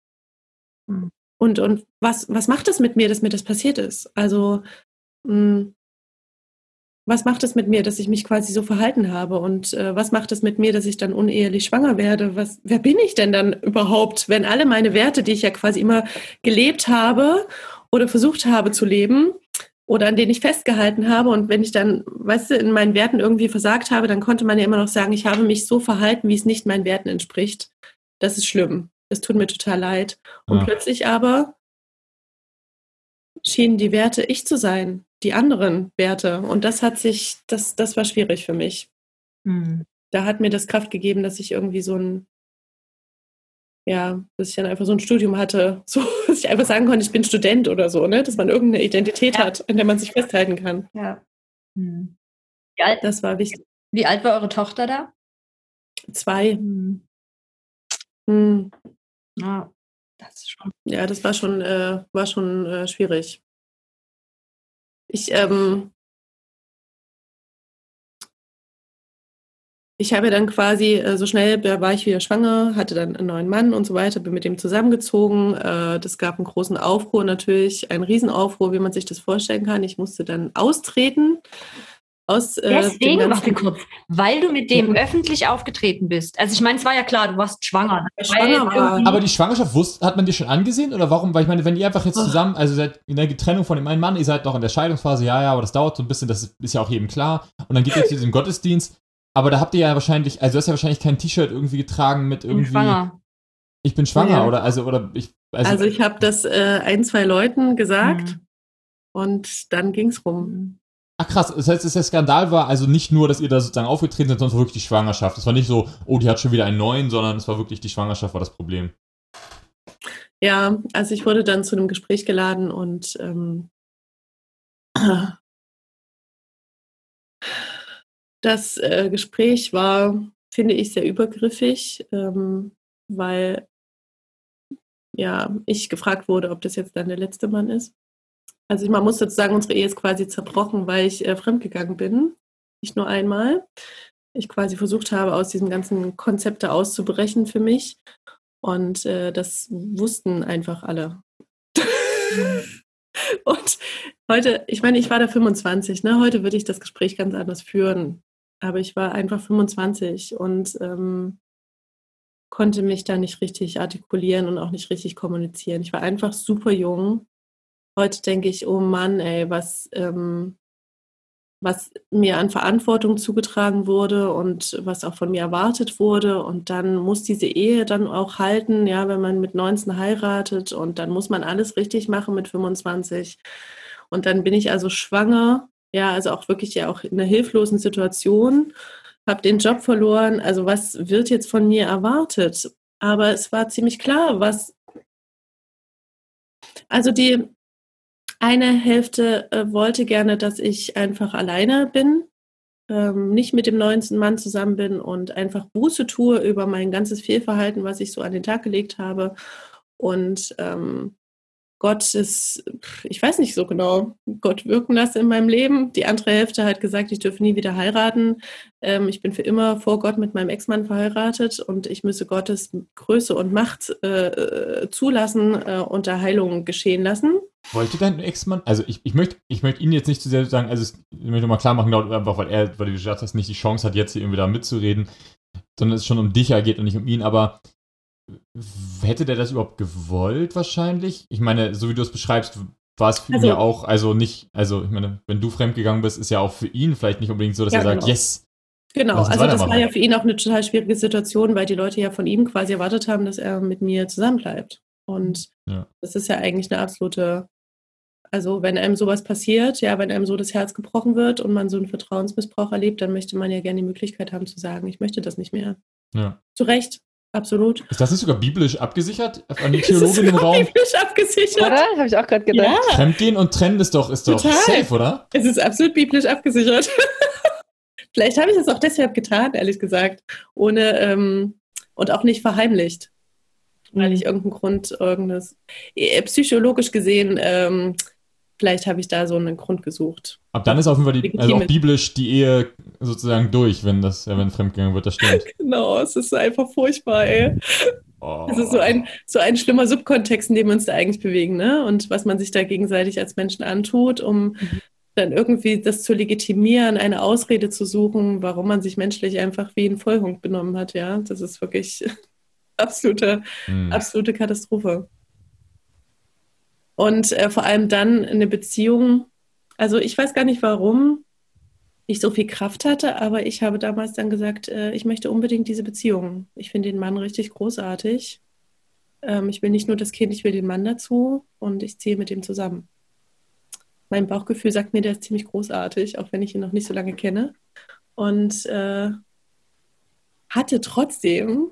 Mhm. Und, und was, was macht es mit mir, dass mir das passiert ist? Also, mh, hm, was macht es mit mir, dass ich mich quasi so verhalten habe? Und äh, was macht es mit mir, dass ich dann unehelich schwanger werde? Was, wer bin ich denn dann überhaupt, wenn alle meine Werte, die ich ja quasi immer gelebt habe oder versucht habe zu leben oder an denen ich festgehalten habe und wenn ich dann, weißt du, in meinen Werten irgendwie versagt habe, dann konnte man ja immer noch sagen, ich habe mich so verhalten, wie es nicht meinen Werten entspricht. Das ist schlimm. Das tut mir total leid. Und ja. plötzlich aber schienen die Werte ich zu sein, die anderen Werte. Und das hat sich, das, das war schwierig für mich. Mhm. Da hat mir das Kraft gegeben, dass ich irgendwie so ein, ja, dass ich dann einfach so ein Studium hatte, so, dass ich einfach sagen konnte, ich bin Student oder so, ne? Dass man irgendeine Identität ja. hat, an der man sich festhalten kann. Ja. Mhm. Wie alt, das war wichtig. Wie alt war eure Tochter da? Zwei. Mhm. Mhm. Ja, das schon. Ja, das war schon, äh, war schon äh, schwierig. Ich, ähm, ich habe dann quasi äh, so schnell, da war ich wieder schwanger, hatte dann einen neuen Mann und so weiter, bin mit dem zusammengezogen. Äh, das gab einen großen Aufruhr natürlich, einen Riesenaufruhr, wie man sich das vorstellen kann. Ich musste dann austreten aus, äh, Deswegen, warte kurz, weil du mit dem öffentlich aufgetreten bist. Also ich meine, es war ja klar, du warst schwanger. schwanger war. Aber die Schwangerschaft wusste, hat man die schon angesehen oder warum? Weil ich meine, wenn ihr einfach jetzt zusammen, also seid in der Trennung von dem einen Mann, ihr seid noch in der Scheidungsphase, ja, ja, aber das dauert so ein bisschen, das ist ja auch jedem klar. Und dann geht ihr zu diesem Gottesdienst. Aber da habt ihr ja wahrscheinlich, also du hast ja wahrscheinlich kein T-Shirt irgendwie getragen mit irgendwie. Ich bin schwanger. Ich bin schwanger ja. oder also oder ich. Also, also ich habe das äh, ein zwei Leuten gesagt mhm. und dann ging's rum. Ach krass, das heißt, der Skandal war also nicht nur, dass ihr da sozusagen aufgetreten seid, sondern wirklich die Schwangerschaft. Es war nicht so, oh, die hat schon wieder einen neuen, sondern es war wirklich die Schwangerschaft war das Problem. Ja, also ich wurde dann zu einem Gespräch geladen und ähm, das äh, Gespräch war, finde ich, sehr übergriffig, ähm, weil ja, ich gefragt wurde, ob das jetzt dann der letzte Mann ist. Also man muss dazu sagen, unsere Ehe ist quasi zerbrochen, weil ich äh, fremdgegangen bin. Nicht nur einmal. Ich quasi versucht habe, aus diesem ganzen Konzepte auszubrechen für mich. Und äh, das wussten einfach alle. und heute, ich meine, ich war da 25, ne? Heute würde ich das Gespräch ganz anders führen. Aber ich war einfach 25 und ähm, konnte mich da nicht richtig artikulieren und auch nicht richtig kommunizieren. Ich war einfach super jung heute denke ich, oh Mann, ey, was, ähm, was mir an Verantwortung zugetragen wurde und was auch von mir erwartet wurde. Und dann muss diese Ehe dann auch halten, ja, wenn man mit 19 heiratet und dann muss man alles richtig machen mit 25. Und dann bin ich also schwanger, ja, also auch wirklich ja auch in einer hilflosen Situation, habe den Job verloren. Also was wird jetzt von mir erwartet? Aber es war ziemlich klar, was also die, eine Hälfte äh, wollte gerne, dass ich einfach alleine bin, ähm, nicht mit dem neuen Mann zusammen bin und einfach Buße tue über mein ganzes Fehlverhalten, was ich so an den Tag gelegt habe. Und ähm, Gott ist, ich weiß nicht so genau, Gott wirken lasse in meinem Leben. Die andere Hälfte hat gesagt, ich dürfe nie wieder heiraten. Ähm, ich bin für immer vor Gott mit meinem Ex-Mann verheiratet und ich müsse Gottes Größe und Macht äh, äh zulassen äh, und da Heilung geschehen lassen. Wollte dein Ex-Mann, also ich, ich möchte ich möcht ihn jetzt nicht zu sehr sagen, also ich möchte nochmal klar machen, einfach weil er, weil du gesagt hast, nicht die Chance hat, jetzt hier irgendwie da mitzureden, sondern es schon um dich geht und nicht um ihn, aber hätte der das überhaupt gewollt wahrscheinlich? Ich meine, so wie du es beschreibst, war es für also, ihn ja auch, also nicht, also ich meine, wenn du fremdgegangen bist, ist ja auch für ihn vielleicht nicht unbedingt so, dass ja, er sagt, genau. yes. Genau, also das war ja für ihn auch eine total schwierige Situation, weil die Leute ja von ihm quasi erwartet haben, dass er mit mir zusammenbleibt. Und Ja. das ist ja eigentlich eine absolute, also wenn einem sowas passiert, ja, wenn einem so das Herz gebrochen wird und man so einen Vertrauensmissbrauch erlebt, dann möchte man ja gerne die Möglichkeit haben zu sagen, ich möchte das nicht mehr. Ja. Zu Recht, absolut. Ist das nicht sogar biblisch abgesichert an die Das ist Theologin im sogar Raum? biblisch abgesichert. Oder? Habe ich auch gerade gedacht. Ja, Fremdgehen und trennen ist doch, ist doch safe, oder? es ist absolut biblisch abgesichert. Vielleicht habe ich es auch deshalb getan, ehrlich gesagt, ohne ähm, und auch nicht verheimlicht, weil ich irgendeinen Grund, irgendes äh, psychologisch gesehen, ähm, vielleicht habe ich da so einen Grund gesucht. Ab dann ist auf jeden Fall die, also auch biblisch die Ehe sozusagen durch, wenn das, wenn fremdgegangen wird, das stimmt. Genau, es ist einfach furchtbar, ey. Oh. Es ist so ein, so ein schlimmer Subkontext, in dem wir uns da eigentlich bewegen, ne? Und was man sich da gegenseitig als Menschen antut, um dann irgendwie das zu legitimieren, eine Ausrede zu suchen, warum man sich menschlich einfach wie ein Vollhund benommen hat, ja. Das ist wirklich absolute, Hm. absolute Katastrophe. Und äh, vor allem dann eine Beziehung, also ich weiß gar nicht, warum ich so viel Kraft hatte, aber ich habe damals dann gesagt, äh, ich möchte unbedingt diese Beziehung. Ich finde den Mann richtig großartig. Ähm, ich will nicht nur das Kind, ich will den Mann dazu und ich ziehe mit ihm zusammen. Mein Bauchgefühl sagt mir, der ist ziemlich großartig, auch wenn ich ihn noch nicht so lange kenne. Und äh, hatte trotzdem,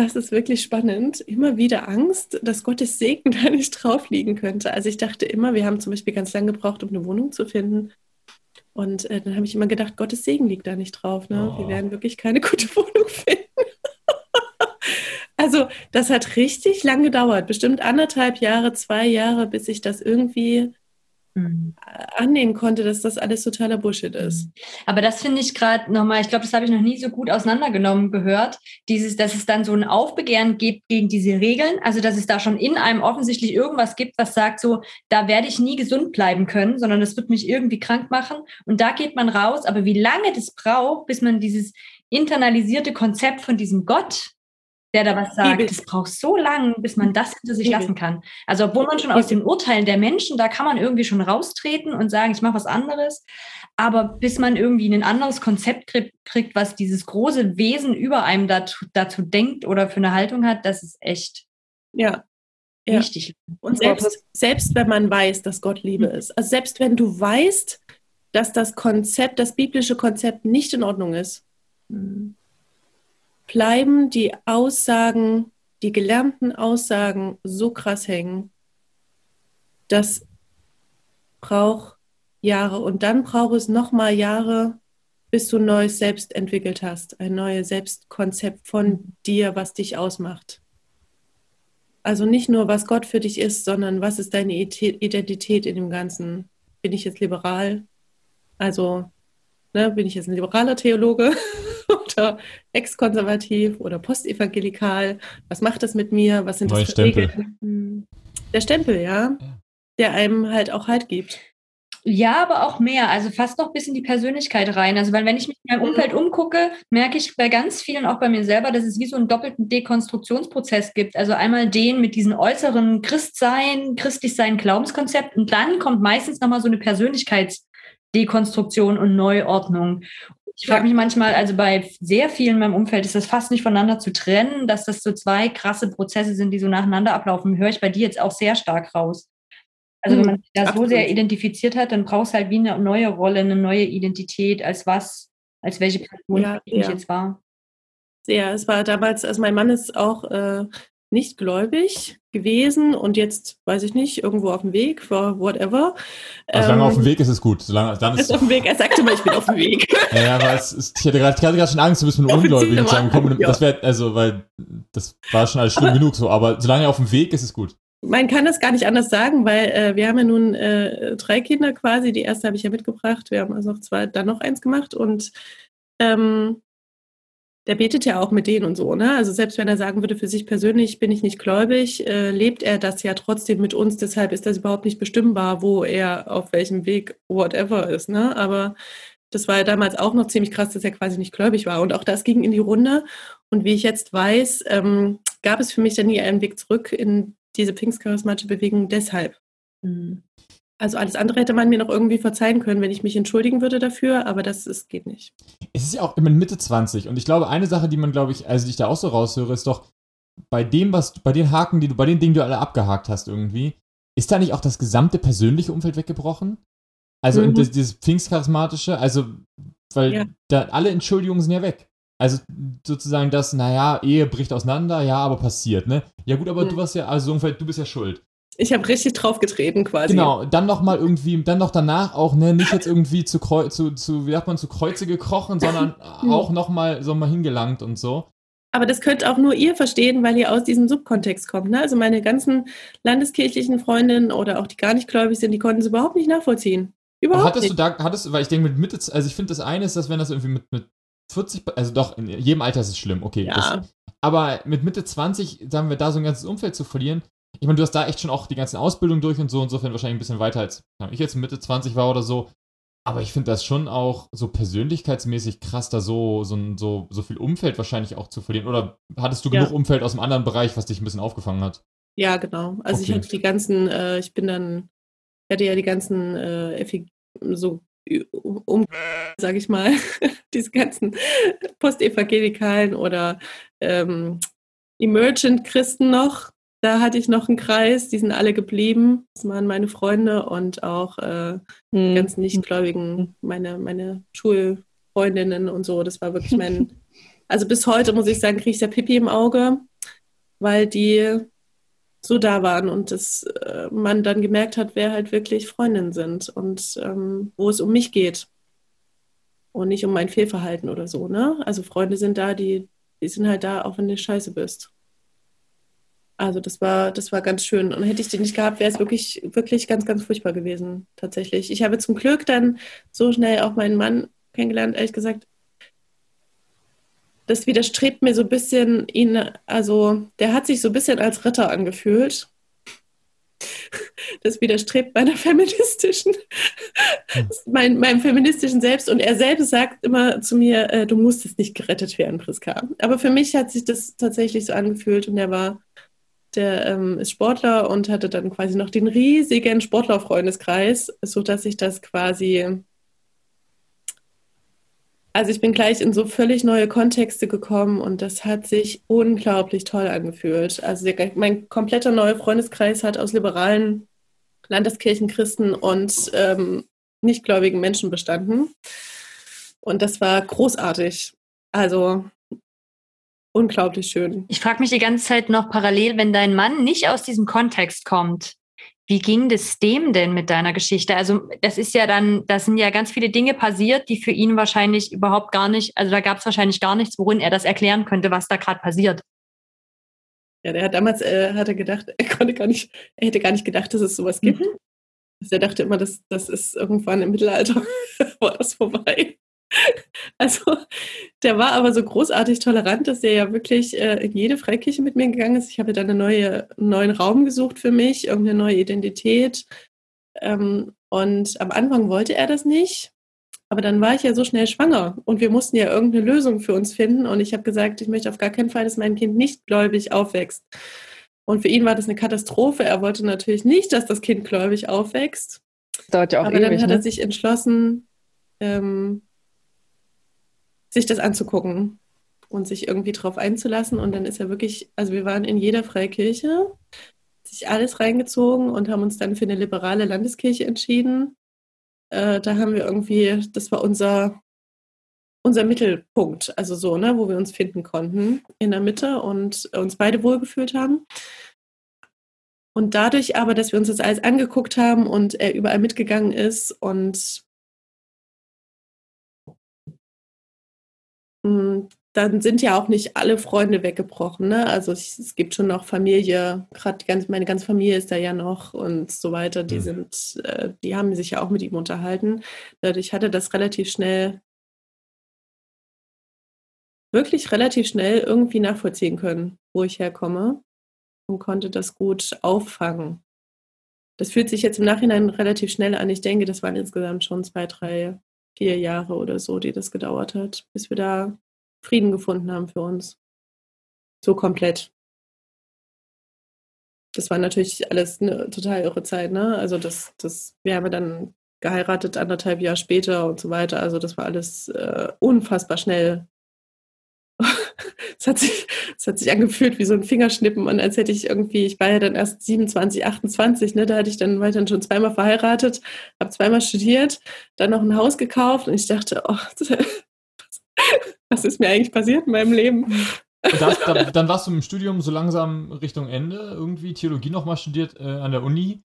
das ist wirklich spannend, immer wieder Angst, dass Gottes Segen da nicht drauf liegen könnte. Also ich dachte immer, wir haben zum Beispiel ganz lange gebraucht, um eine Wohnung zu finden. Und äh, dann habe ich immer gedacht, Gottes Segen liegt da nicht drauf. Ne? Oh. Wir werden wirklich keine gute Wohnung finden. also das hat richtig lang gedauert, bestimmt anderthalb Jahre, zwei Jahre, bis ich das irgendwie Mhm. annehmen konnte, dass das alles totaler Bullshit ist. Aber das finde ich gerade nochmal, ich glaube, das habe ich noch nie so gut auseinandergenommen gehört, dieses, dass es dann so ein Aufbegehren gibt gegen diese Regeln, also dass es da schon in einem offensichtlich irgendwas gibt, was sagt so, da werde ich nie gesund bleiben können, sondern das wird mich irgendwie krank machen und da geht man raus, aber wie lange das braucht, bis man dieses internalisierte Konzept von diesem Gott, der da was sagt, das braucht so lang, bis man das hinter sich lassen kann. Also obwohl man schon aus den Urteilen der Menschen, da kann man irgendwie schon raustreten und sagen, ich mache was anderes. Aber bis man irgendwie ein anderes Konzept kriegt, was dieses große Wesen über einem dazu, dazu denkt oder für eine Haltung hat, das ist echt Ja. Ja. wichtig. Und selbst, selbst wenn man weiß, dass Gott Liebe Mhm. ist, also selbst wenn du weißt, dass das Konzept, das biblische Konzept nicht in Ordnung ist, bleiben die Aussagen, die gelernten Aussagen so krass hängen, das braucht Jahre und dann braucht es nochmal Jahre, bis du ein neues Selbst entwickelt hast, ein neues Selbstkonzept von dir, was dich ausmacht. Also nicht nur, was Gott für dich ist, sondern was ist deine Identität in dem Ganzen? Bin ich jetzt liberal? Also, ne, bin ich jetzt ein liberaler Theologe oder ex-konservativ oder postevangelikal? Was macht das mit mir? Was sind Neuer das für Stempel. Regeln? Der Stempel, ja, der einem halt auch Halt gibt. Ja, aber auch mehr. Also fast noch bis in die Persönlichkeit rein. Also weil wenn ich mich in meinem Umfeld umgucke, merke ich bei ganz vielen, auch bei mir selber, dass es wie so einen doppelten Dekonstruktionsprozess gibt. Also einmal den mit diesen äußeren Christsein, Christlichsein, Glaubenskonzept und dann kommt meistens nochmal so eine Persönlichkeitsdekonstruktion und Neuordnung. Ich frage mich manchmal, also bei sehr vielen in meinem Umfeld ist das fast nicht voneinander zu trennen, dass das so zwei krasse Prozesse sind, die so nacheinander ablaufen. Höre ich bei dir jetzt auch sehr stark raus. Also wenn Mhm, man sich da so sehr identifiziert hat, dann brauchst du halt wie eine neue Rolle, eine neue Identität, als was, als welche Person Ja, ich ja. jetzt war. Ja, es war damals, also mein Mann ist auch äh, nicht gläubig gewesen und jetzt, weiß ich nicht, irgendwo auf dem Weg, for whatever. Also solange Ähm, auf dem Weg ist es gut. Solange, dann ist ist, auf dem Weg. Er sagte mal, ich bin auf dem Weg. ja, ja, aber es ist, ich hatte gerade schon Angst, du bist mit einem Ungläubigen zusammengekommen. Das wäre, also, weil das war schon alles schlimm genug so, aber solange auf dem Weg ist es gut. Man kann das gar nicht anders sagen, weil äh, wir haben ja nun äh, drei Kinder quasi. Die erste habe ich ja mitgebracht. Wir haben also noch zwei, dann noch eins gemacht und ähm, der betet ja auch mit denen und so, ne? Also selbst wenn er sagen würde, für sich persönlich bin ich nicht gläubig, äh, lebt er das ja trotzdem mit uns. Deshalb ist das überhaupt nicht bestimmbar, wo er auf welchem Weg whatever ist, ne? Aber das war ja damals auch noch ziemlich krass, dass er quasi nicht gläubig war. Und auch das ging in die Runde. Und wie ich jetzt weiß, ähm, gab es für mich dann nie einen Weg zurück in diese pfingstcharismatische Bewegung deshalb. Mhm. Also alles andere hätte man mir noch irgendwie verzeihen können, wenn ich mich entschuldigen würde dafür, aber das ist, geht nicht. Es ist ja auch immer Mitte 20 und ich glaube, eine Sache, die man, glaube ich, also die ich da auch so raushöre, ist doch, bei dem, was, bei den Haken, die du, bei den Dingen, die du alle abgehakt hast irgendwie, ist da nicht auch das gesamte persönliche Umfeld weggebrochen? Also Mhm. das, dieses Pfingstcharismatische, also, weil Ja. da alle Entschuldigungen sind ja weg. Also sozusagen das, naja, Ehe bricht auseinander, ja, aber passiert, ne? Ja gut, aber Mhm. du warst ja, also so ungefähr, du bist ja schuld. Ich habe richtig draufgetreten quasi. Genau, dann noch mal irgendwie, dann noch danach auch, ne, nicht jetzt irgendwie zu, zu, zu wie sagt man, zu Kreuze gekrochen, sondern auch noch mal so mal hingelangt und so. Aber das könnt auch nur ihr verstehen, weil ihr aus diesem Subkontext kommt. Ne? Also meine ganzen landeskirchlichen Freundinnen oder auch die gar nicht gläubig sind, die konnten es überhaupt nicht nachvollziehen. Überhaupt hattest nicht. du da, hattest weil ich denke mit Mitte, also ich finde das eine ist, dass wenn das irgendwie mit, mit 40, also doch, in jedem Alter ist es schlimm, okay. Ja. Das, aber mit Mitte 20, sagen wir, da so ein ganzes Umfeld zu verlieren, ich meine, du hast da echt schon auch die ganzen Ausbildungen durch und so, insofern wahrscheinlich ein bisschen weiter als ich jetzt Mitte 20 war oder so. Aber ich finde das schon auch so persönlichkeitsmäßig krass, da so, so, so, so viel Umfeld wahrscheinlich auch zu verlieren. Oder hattest du Ja. genug Umfeld aus einem anderen Bereich, was dich ein bisschen aufgefangen hat? Ja, genau. Also ich Okay. hatte die ganzen, äh, ich bin dann, ich hatte ja die ganzen äh, so um, sage ich mal, diese ganzen Postevangelikalen oder ähm, Emergent-Christen noch. Da hatte ich noch einen Kreis, die sind alle geblieben. Das waren meine Freunde und auch äh, Hm. ganz Nichtgläubigen, meine, meine Schulfreundinnen und so. Das war wirklich mein. Also bis heute muss ich sagen, kriege ich da Pipi im Auge, weil die so da waren und das, äh, man dann gemerkt hat, wer halt wirklich Freundinnen sind und ähm, wo es um mich geht. Und nicht um mein Fehlverhalten oder so, ne? Also Freunde sind da, die, die sind halt da, auch wenn du scheiße bist. Also das war, das war ganz schön. Und hätte ich den nicht gehabt, wäre es wirklich, wirklich ganz, ganz furchtbar gewesen, tatsächlich. Ich habe zum Glück dann so schnell auch meinen Mann kennengelernt, ehrlich gesagt. Das widerstrebt mir so ein bisschen ihn, also der hat sich so ein bisschen als Ritter angefühlt. Das widerstrebt meiner feministischen, mein, meinem feministischen Selbst. Und er selbst sagt immer zu mir, äh, du musstest nicht gerettet werden, Priska. Aber für mich hat sich das tatsächlich so angefühlt und er war der ähm, ist Sportler und hatte dann quasi noch den riesigen Sportlerfreundeskreis, sodass ich das quasi. Also ich bin gleich in so völlig neue Kontexte gekommen und das hat sich unglaublich toll angefühlt. Also mein kompletter neuer Freundeskreis hat aus liberalen Landeskirchenchristen und ähm, nichtgläubigen Menschen bestanden. Und das war großartig. Also unglaublich schön. Ich frage mich die ganze Zeit noch parallel, wenn dein Mann nicht aus diesem Kontext kommt, wie ging das dem denn mit deiner Geschichte? Also das ist ja dann, da sind ja ganz viele Dinge passiert, die für ihn wahrscheinlich überhaupt gar nicht, also da gab es wahrscheinlich gar nichts, worin er das erklären könnte, was da gerade passiert. Ja, der hat damals, äh, hat er gedacht, er konnte gar nicht, er hätte gar nicht gedacht, dass es sowas gibt. Mhm. Also er dachte immer, das, das ist irgendwann im Mittelalter war das vorbei. Also der war aber so großartig tolerant, dass er ja wirklich äh, in jede Freikirche mit mir gegangen ist. Ich habe dann eine neue, einen neuen Raum gesucht für mich, irgendeine neue Identität. Ähm, und am Anfang wollte er das nicht. Aber dann war ich ja so schnell schwanger und wir mussten ja irgendeine Lösung für uns finden. Und ich habe gesagt, ich möchte auf gar keinen Fall, dass mein Kind nicht gläubig aufwächst. Und für ihn war das eine Katastrophe. Er wollte natürlich nicht, dass das Kind gläubig aufwächst. Das dauert ja auch Aber dann ewig, hat er ne? sich entschlossen, ähm, sich das anzugucken und sich irgendwie drauf einzulassen. Und dann ist er wirklich, also wir waren in jeder Freikirche, sich alles reingezogen und haben uns dann für eine liberale Landeskirche entschieden. Äh, da haben wir irgendwie, das war unser, unser Mittelpunkt, also so, ne, wo wir uns finden konnten in der Mitte und uns beide wohlgefühlt haben. Und dadurch aber, dass wir uns das alles angeguckt haben und er überall mitgegangen ist und dann sind ja auch nicht alle Freunde weggebrochen. Ne? Also ich, es gibt schon noch Familie, gerade ganz, meine ganze Familie ist da ja noch und so weiter. Die Mhm. sind, äh, die haben sich ja auch mit ihm unterhalten. Dadurch hatte das relativ schnell, wirklich relativ schnell irgendwie nachvollziehen können, wo ich herkomme und konnte das gut auffangen. Das fühlt sich jetzt im Nachhinein relativ schnell an. Ich denke, das waren insgesamt schon zwei, drei, vier Jahre oder so, die das gedauert hat, bis wir da Frieden gefunden haben für uns. So komplett. das war natürlich alles eine total irre Zeit, ne? Also das, das, wir haben dann geheiratet anderthalb Jahre später und so weiter. Also das war alles äh, unfassbar schnell. Es, hat sich, es hat sich angefühlt wie so ein Fingerschnippen und als hätte ich irgendwie, ich war ja dann erst 27, 28, ne, da hatte ich dann weiterhin schon zweimal verheiratet, habe zweimal studiert, dann noch ein Haus gekauft und ich dachte, oh, was ist mir eigentlich passiert in meinem Leben? Das, dann, dann, warst du im Studium so langsam Richtung Ende, irgendwie Theologie nochmal studiert äh, an der Uni.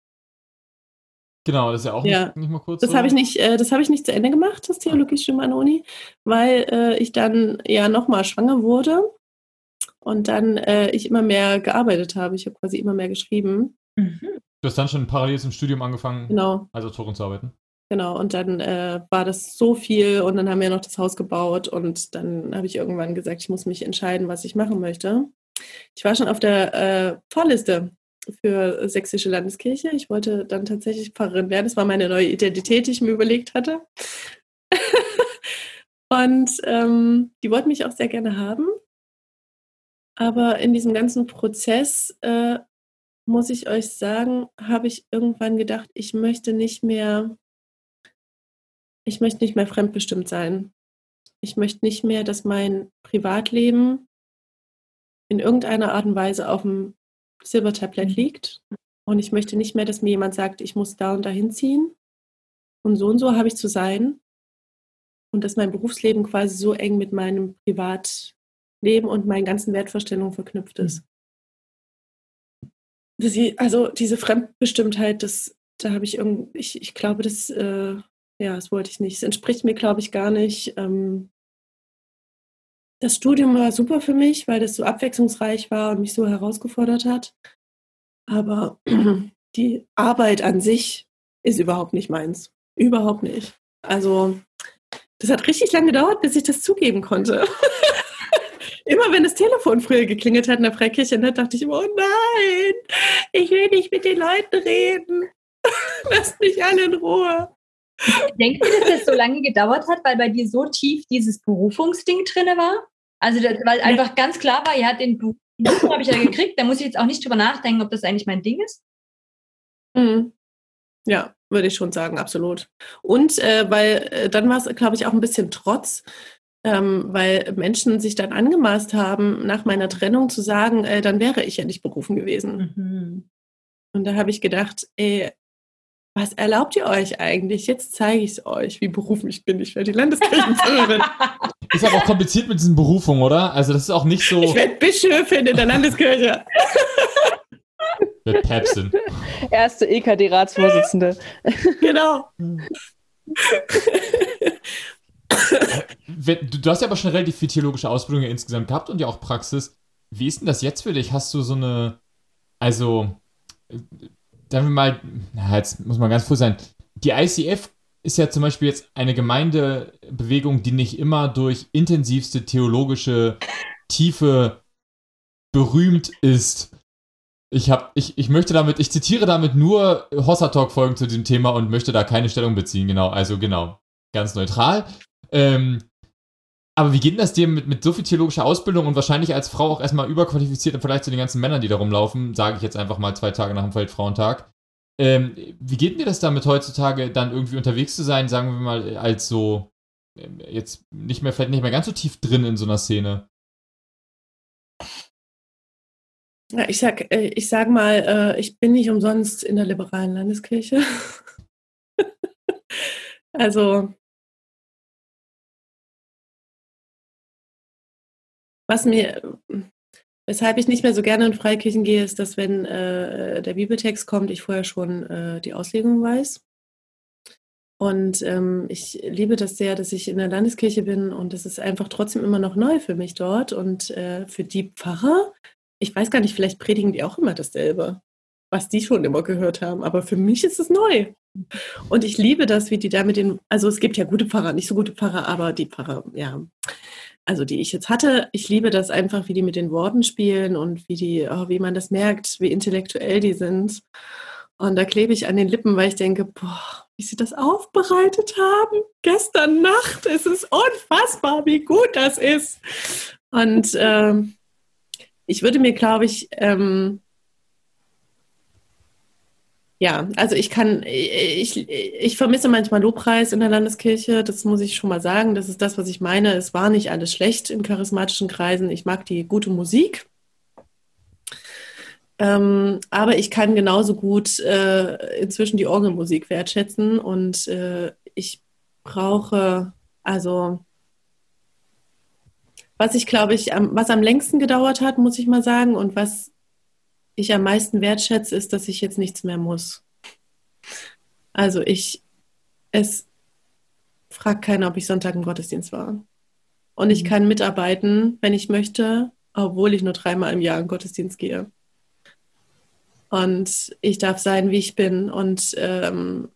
Genau, das ist ja auch ja. Nicht, nicht, mal kurz. Das so. habe ich nicht, äh, das habe ich nicht zu Ende gemacht, das Theologiestudium an der Uni, weil äh, ich dann ja nochmal schwanger wurde und dann äh, ich immer mehr gearbeitet habe. Ich habe quasi immer mehr geschrieben. Mhm. Du hast dann schon parallel zum Studium angefangen, genau. als Autorin zu arbeiten. Genau, und dann äh, war das so viel und dann haben wir noch das Haus gebaut und dann habe ich irgendwann gesagt, ich muss mich entscheiden, was ich machen möchte. Ich war schon auf der äh, Vorliste für Sächsische Landeskirche. Ich wollte dann tatsächlich Pfarrerin werden. Das war meine neue Identität, die ich mir überlegt hatte. und ähm, die wollten mich auch sehr gerne haben. Aber in diesem ganzen Prozess, äh, muss ich euch sagen, habe ich irgendwann gedacht, ich möchte nicht mehr, ich möchte nicht mehr fremdbestimmt sein. Ich möchte nicht mehr, dass mein Privatleben in irgendeiner Art und Weise auf dem Silbertablett mhm. liegt. Und ich möchte nicht mehr, dass mir jemand sagt, ich muss da und da hinziehen. Und so und so habe ich zu sein. Und dass mein Berufsleben quasi so eng mit meinem Privatleben und meinen ganzen Wertvorstellungen verknüpft ist. Sie, also diese Fremdbestimmtheit, das, da habe ich irgendwie, ich, ich glaube, das, äh, ja, das wollte ich nicht. Es entspricht mir, glaube ich, gar nicht. Ähm, das Studium war super für mich, weil das so abwechslungsreich war und mich so herausgefordert hat. Aber die Arbeit an sich ist überhaupt nicht meins. Überhaupt nicht. Also, das hat richtig lange gedauert, bis ich das zugeben konnte. immer wenn das Telefon früher geklingelt hat in der Freikirche, dann dachte ich immer, oh nein, ich will nicht mit den Leuten reden. Lasst mich alle in Ruhe. Denkst du, dass das so lange gedauert hat, weil bei dir so tief dieses Berufungsding drin war? Also, das, weil einfach ganz klar war, ja, den Beruf habe ich ja gekriegt, da muss ich jetzt auch nicht drüber nachdenken, ob das eigentlich mein Ding ist. Mhm. Ja, würde ich schon sagen, absolut. Und äh, weil äh, dann war es, glaube ich, auch ein bisschen Trotz, ähm, weil Menschen sich dann angemaßt haben, nach meiner Trennung zu sagen, äh, dann wäre ich ja nicht berufen gewesen. Mhm. Und da habe ich gedacht, ey, was erlaubt ihr euch eigentlich? Jetzt zeige ich es euch, wie berufen ich bin. Ich werde die Landeskirchenpfarrerin. Ist aber auch kompliziert mit diesen Berufungen, oder? Also das ist auch nicht so. Ich werde Bischöfin in der Landeskirche. Mit Päpstin. Erste EKD-Ratsvorsitzende. Genau. du, hast ja aber schon relativ viel theologische Ausbildung insgesamt gehabt und ja auch Praxis. Wie ist denn das jetzt für dich? Hast du so eine, also, sagen wir mal, na, jetzt muss man ganz froh sein. Die ICF ist ja zum Beispiel jetzt eine Gemeindebewegung, die nicht immer durch intensivste theologische Tiefe berühmt ist. Ich, hab, ich, ich möchte damit, ich zitiere damit nur Hossa Talk Folgen zu diesem Thema und möchte da keine Stellung beziehen, genau. Also genau, ganz neutral. Ähm, aber wie geht denn das dir mit, mit so viel theologischer Ausbildung und wahrscheinlich als Frau auch erstmal überqualifiziert im Vergleich zu den ganzen Männern, die da rumlaufen, sage ich jetzt einfach mal zwei Tage nach dem Weltfrauentag. Ähm, wie geht dir das damit heutzutage dann irgendwie unterwegs zu sein, sagen wir mal, als so ähm, jetzt nicht mehr, vielleicht nicht mehr ganz so tief drin in so einer Szene? Ja, ich sag, äh, ich sag mal, äh, ich bin nicht umsonst in der liberalen Landeskirche. also was mir, weshalb ich nicht mehr so gerne in Freikirchen gehe, ist, dass wenn äh, der Bibeltext kommt, ich vorher schon äh, die Auslegung weiß. Und ähm, ich liebe das sehr, dass ich in der Landeskirche bin und es ist einfach trotzdem immer noch neu für mich dort. Und äh, für die Pfarrer, ich weiß gar nicht, vielleicht predigen die auch immer dasselbe, was die schon immer gehört haben. Aber für mich ist es neu. Und ich liebe das, wie die da mit den, also es gibt ja gute Pfarrer, nicht so gute Pfarrer, aber die Pfarrer, ja, also die ich jetzt hatte, ich liebe das einfach, wie die mit den Worten spielen und wie die, oh, wie man das merkt, wie intellektuell die sind. Und da klebe ich an den Lippen, weil ich denke, boah, wie sie das aufbereitet haben. Gestern Nacht, es ist unfassbar, wie gut das ist. Und ähm, ich würde mir, glaube ich, ähm, Ja, also ich kann, ich, ich vermisse manchmal Lobpreis in der Landeskirche, das muss ich schon mal sagen. Das ist das, was ich meine. Es war nicht alles schlecht in charismatischen Kreisen. Ich mag die gute Musik. Ähm, aber ich kann genauso gut äh, inzwischen die Orgelmusik wertschätzen und äh, ich brauche, also was ich glaube ich, am, was am längsten gedauert hat, muss ich mal sagen, und was ich am meisten wertschätze, ist, dass ich jetzt nichts mehr muss. Also ich, es fragt keiner, ob ich Sonntag im Gottesdienst war. Und ich mhm. kann mitarbeiten, wenn ich möchte, obwohl ich nur dreimal im Jahr in Gottesdienst gehe. Und ich darf sein, wie ich bin. Und ähm,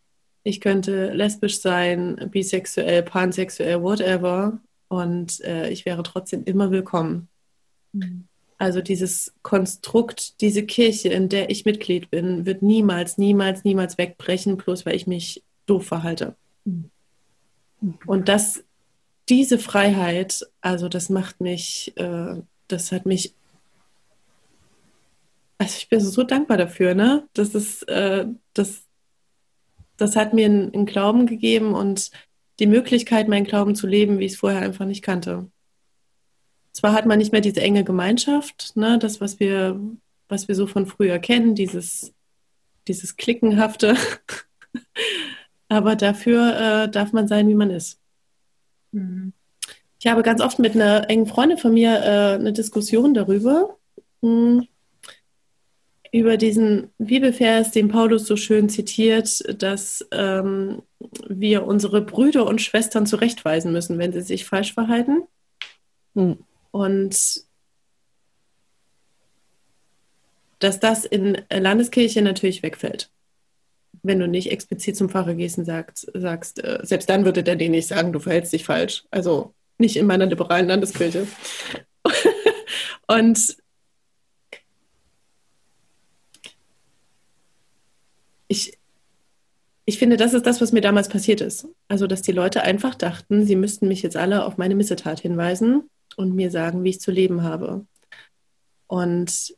ich könnte lesbisch sein, bisexuell, pansexuell, whatever. Und äh, ich wäre trotzdem immer willkommen. Mhm. Also dieses Konstrukt, diese Kirche, in der ich Mitglied bin, wird niemals, niemals, niemals wegbrechen, bloß weil ich mich doof verhalte. Mhm. Und das, diese Freiheit, also das macht mich, äh, das hat mich, also ich bin so dankbar dafür, ne? Das ist, äh, das, das hat mir einen Glauben gegeben und die Möglichkeit, meinen Glauben zu leben, wie ich es vorher einfach nicht kannte. Zwar hat man nicht mehr diese enge Gemeinschaft, ne, das, was wir, was wir so von früher kennen, dieses, dieses Klickenhafte, aber dafür äh, darf man sein, wie man ist. Mhm. Ich habe ganz oft mit einer engen Freundin von mir äh, eine Diskussion darüber, mh, hm, über diesen Bibelvers, den Paulus so schön zitiert, dass ähm, wir unsere Brüder und Schwestern zurechtweisen müssen, wenn sie sich falsch verhalten. Mhm. Und dass das in Landeskirche natürlich wegfällt. Wenn du nicht explizit zum Pfarrer gehst und sagst, sagst äh, selbst dann würde der dir nicht sagen, du verhältst dich falsch. Also nicht in meiner liberalen Landeskirche. und ich, ich finde, das ist das, was mir damals passiert ist. Also, dass die Leute einfach dachten, sie müssten mich jetzt alle auf meine Missetat hinweisen und mir sagen, wie ich zu leben habe. Und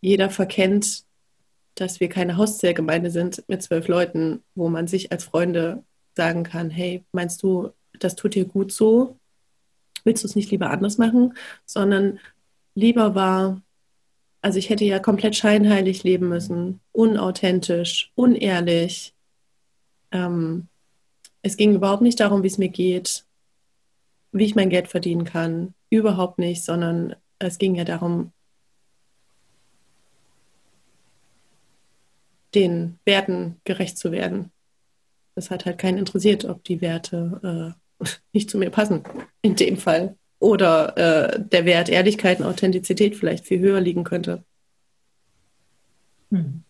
jeder verkennt, dass wir keine Hauszählgemeinde sind mit zwölf Leuten, wo man sich als Freunde sagen kann, hey, meinst du, das tut dir gut so? Willst du es nicht lieber anders machen? Sondern lieber war, also ich hätte ja komplett scheinheilig leben müssen, unauthentisch, unehrlich. Ähm, es ging überhaupt nicht darum, wie es mir geht, wie ich mein Geld verdienen kann, Überhaupt nicht, sondern es ging ja darum, den Werten gerecht zu werden. Das hat halt keinen interessiert, ob die Werte äh, nicht zu mir passen, in dem Fall. Oder äh, der Wert Ehrlichkeit und Authentizität vielleicht viel höher liegen könnte. Hm.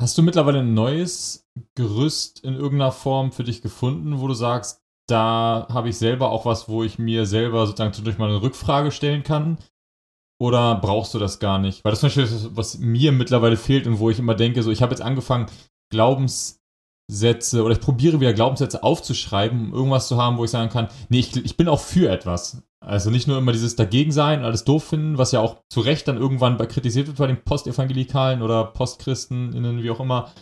Hast du mittlerweile ein neues Gerüst in irgendeiner Form für dich gefunden, wo du sagst, da habe ich selber auch was, wo ich mir selber sozusagen durch mal eine Rückfrage stellen kann? Oder brauchst du das gar nicht? Weil das ist zum Beispiel was mir mittlerweile fehlt und wo ich immer denke, so ich habe jetzt angefangen, Glaubenssätze oder ich probiere wieder Glaubenssätze aufzuschreiben, um irgendwas zu haben, wo ich sagen kann, nee, ich, ich bin auch für etwas. Also nicht nur immer dieses Dagegensein und alles doof finden, was ja auch zu Recht dann irgendwann kritisiert wird bei den Postevangelikalen oder PostchristInnen, wie auch immer.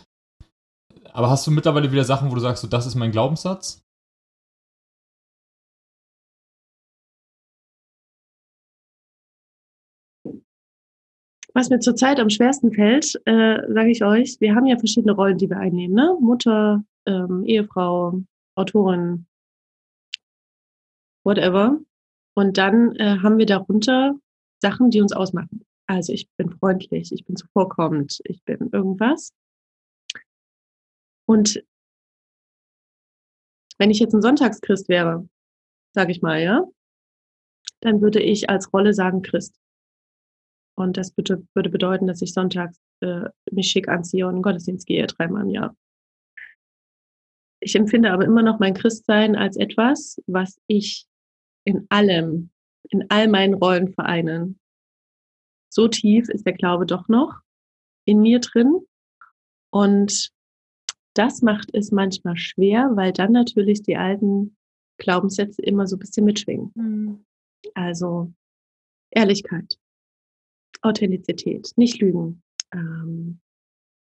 Aber hast du mittlerweile wieder Sachen, wo du sagst, so, das ist mein Glaubenssatz? Was mir zurzeit am schwersten fällt, äh, sage ich euch, wir haben ja verschiedene Rollen, die wir einnehmen. Ne? Mutter, ähm, Ehefrau, Autorin, whatever. Und dann äh, haben wir darunter Sachen, die uns ausmachen. Also ich bin freundlich, ich bin zuvorkommend, ich bin irgendwas. Und wenn ich jetzt ein Sonntagschrist wäre, sage ich mal, ja, dann würde ich als Rolle sagen Christ. Und das würde, würde bedeuten, dass ich sonntags äh, mich schick anziehe und in den Gottesdienst gehe, dreimal im Jahr. Ich empfinde aber immer noch mein Christsein als etwas, was ich in allem, in all meinen Rollen vereinen. So tief ist der Glaube doch noch in mir drin. Und das macht es manchmal schwer, weil dann natürlich die alten Glaubenssätze immer so ein bisschen mitschwingen. Mhm. Also Ehrlichkeit, Authentizität, nicht lügen, ähm,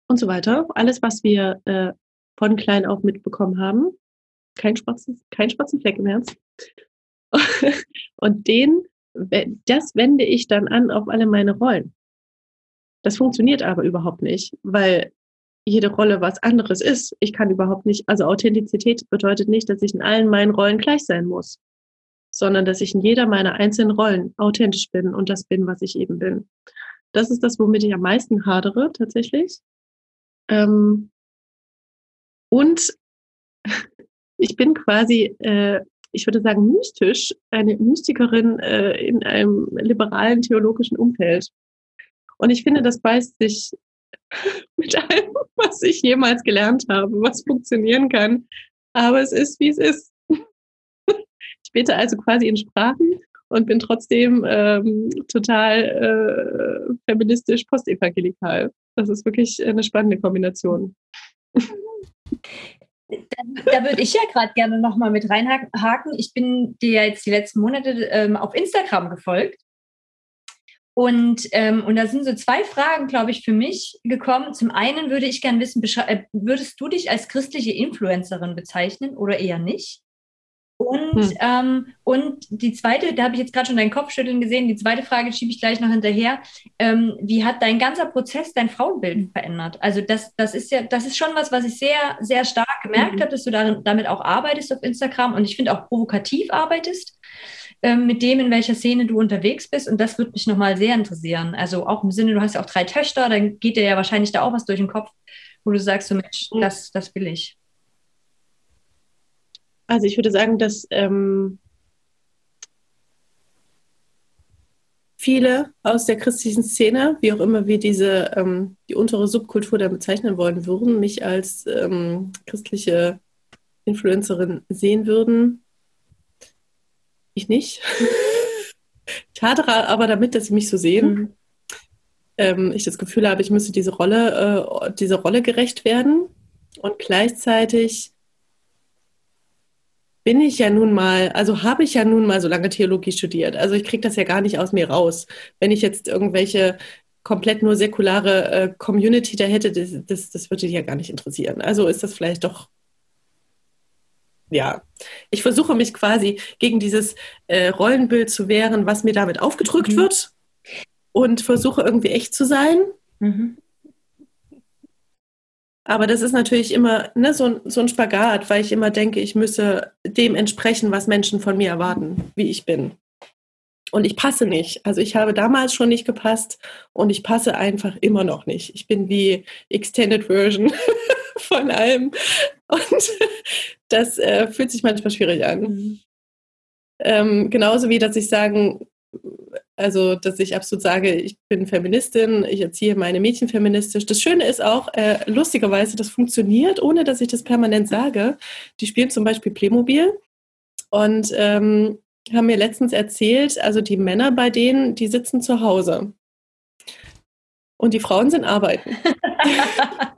und so weiter. Alles, was wir äh, von klein auf mitbekommen haben. Kein schwarzen, kein schwarzen Fleck im Herz. und den, das wende ich dann an auf alle meine Rollen. Das funktioniert aber überhaupt nicht, weil jede Rolle was anderes ist. Ich kann überhaupt nicht, also Authentizität bedeutet nicht, dass ich in allen meinen Rollen gleich sein muss, sondern dass ich in jeder meiner einzelnen Rollen authentisch bin und das bin, was ich eben bin. Das ist das, womit ich am meisten hadere, tatsächlich. Ähm, und ich bin quasi, äh, ich würde sagen, mystisch, eine Mystikerin äh, in einem liberalen theologischen Umfeld. Und ich finde, das beißt sich mit allem, was ich jemals gelernt habe, was funktionieren kann. Aber es ist, wie es ist. Bete also quasi in Sprachen und bin trotzdem ähm, total äh, feministisch postevangelikal. Das ist wirklich eine spannende Kombination. Da, da würde ich ja gerade gerne nochmal mit reinhaken. Ich bin dir jetzt die letzten Monate ähm, auf Instagram gefolgt und, ähm, und da sind so zwei Fragen, glaube ich, für mich gekommen. Zum einen würde ich gerne wissen, äh, würdest du dich als christliche Influencerin bezeichnen oder eher nicht? Und, hm. ähm, und die zweite, da habe ich jetzt gerade schon deinen Kopfschütteln gesehen, die zweite Frage schiebe ich gleich noch hinterher. Ähm, wie hat dein ganzer Prozess dein Frauenbild verändert? Also das, das ist ja, das ist schon was, was ich sehr, sehr stark gemerkt mhm. habe, dass du darin, damit auch arbeitest auf Instagram und ich finde auch provokativ arbeitest ähm, mit dem, in welcher Szene du unterwegs bist. Und das würde mich nochmal sehr interessieren. Also auch im Sinne, du hast ja auch drei Töchter, dann geht dir ja wahrscheinlich da auch was durch den Kopf, wo du sagst, so Mensch, das, das will ich. Also ich würde sagen, dass ähm, viele aus der christlichen Szene, wie auch immer wir diese ähm, die untere Subkultur da bezeichnen wollen würden, mich als ähm, christliche Influencerin sehen würden, ich nicht. ich hadere aber damit, dass sie mich so sehen. Mhm. Ähm, ich das Gefühl habe, ich müsste diese Rolle, äh, diese Rolle gerecht werden. Und gleichzeitig bin ich ja nun mal, also habe ich ja nun mal so lange Theologie studiert. Also ich kriege das ja gar nicht aus mir raus. Wenn ich jetzt irgendwelche komplett nur säkulare äh, Community da hätte, das, das, das würde dich ja gar nicht interessieren. Also ist das vielleicht doch ja, ich versuche mich quasi gegen dieses äh, Rollenbild zu wehren, was mir damit aufgedrückt mhm. wird und versuche irgendwie echt zu sein. Mhm. Aber das ist natürlich immer ne, so, so ein Spagat, weil ich immer denke, ich müsse dem entsprechen, was Menschen von mir erwarten, wie ich bin. Und ich passe nicht. Also ich habe damals schon nicht gepasst und ich passe einfach immer noch nicht. Ich bin wie Extended Version von allem. Und das äh, fühlt sich manchmal schwierig an. Mhm. Ähm, genauso wie, dass ich sagen, also dass ich absolut sage, ich bin Feministin, ich erziehe meine Mädchen feministisch. Das Schöne ist auch, äh, lustigerweise, das funktioniert, ohne dass ich das permanent sage. Die spielen zum Beispiel Playmobil und ähm, haben mir letztens erzählt, also die Männer bei denen, die sitzen zu Hause. Und die Frauen sind arbeiten.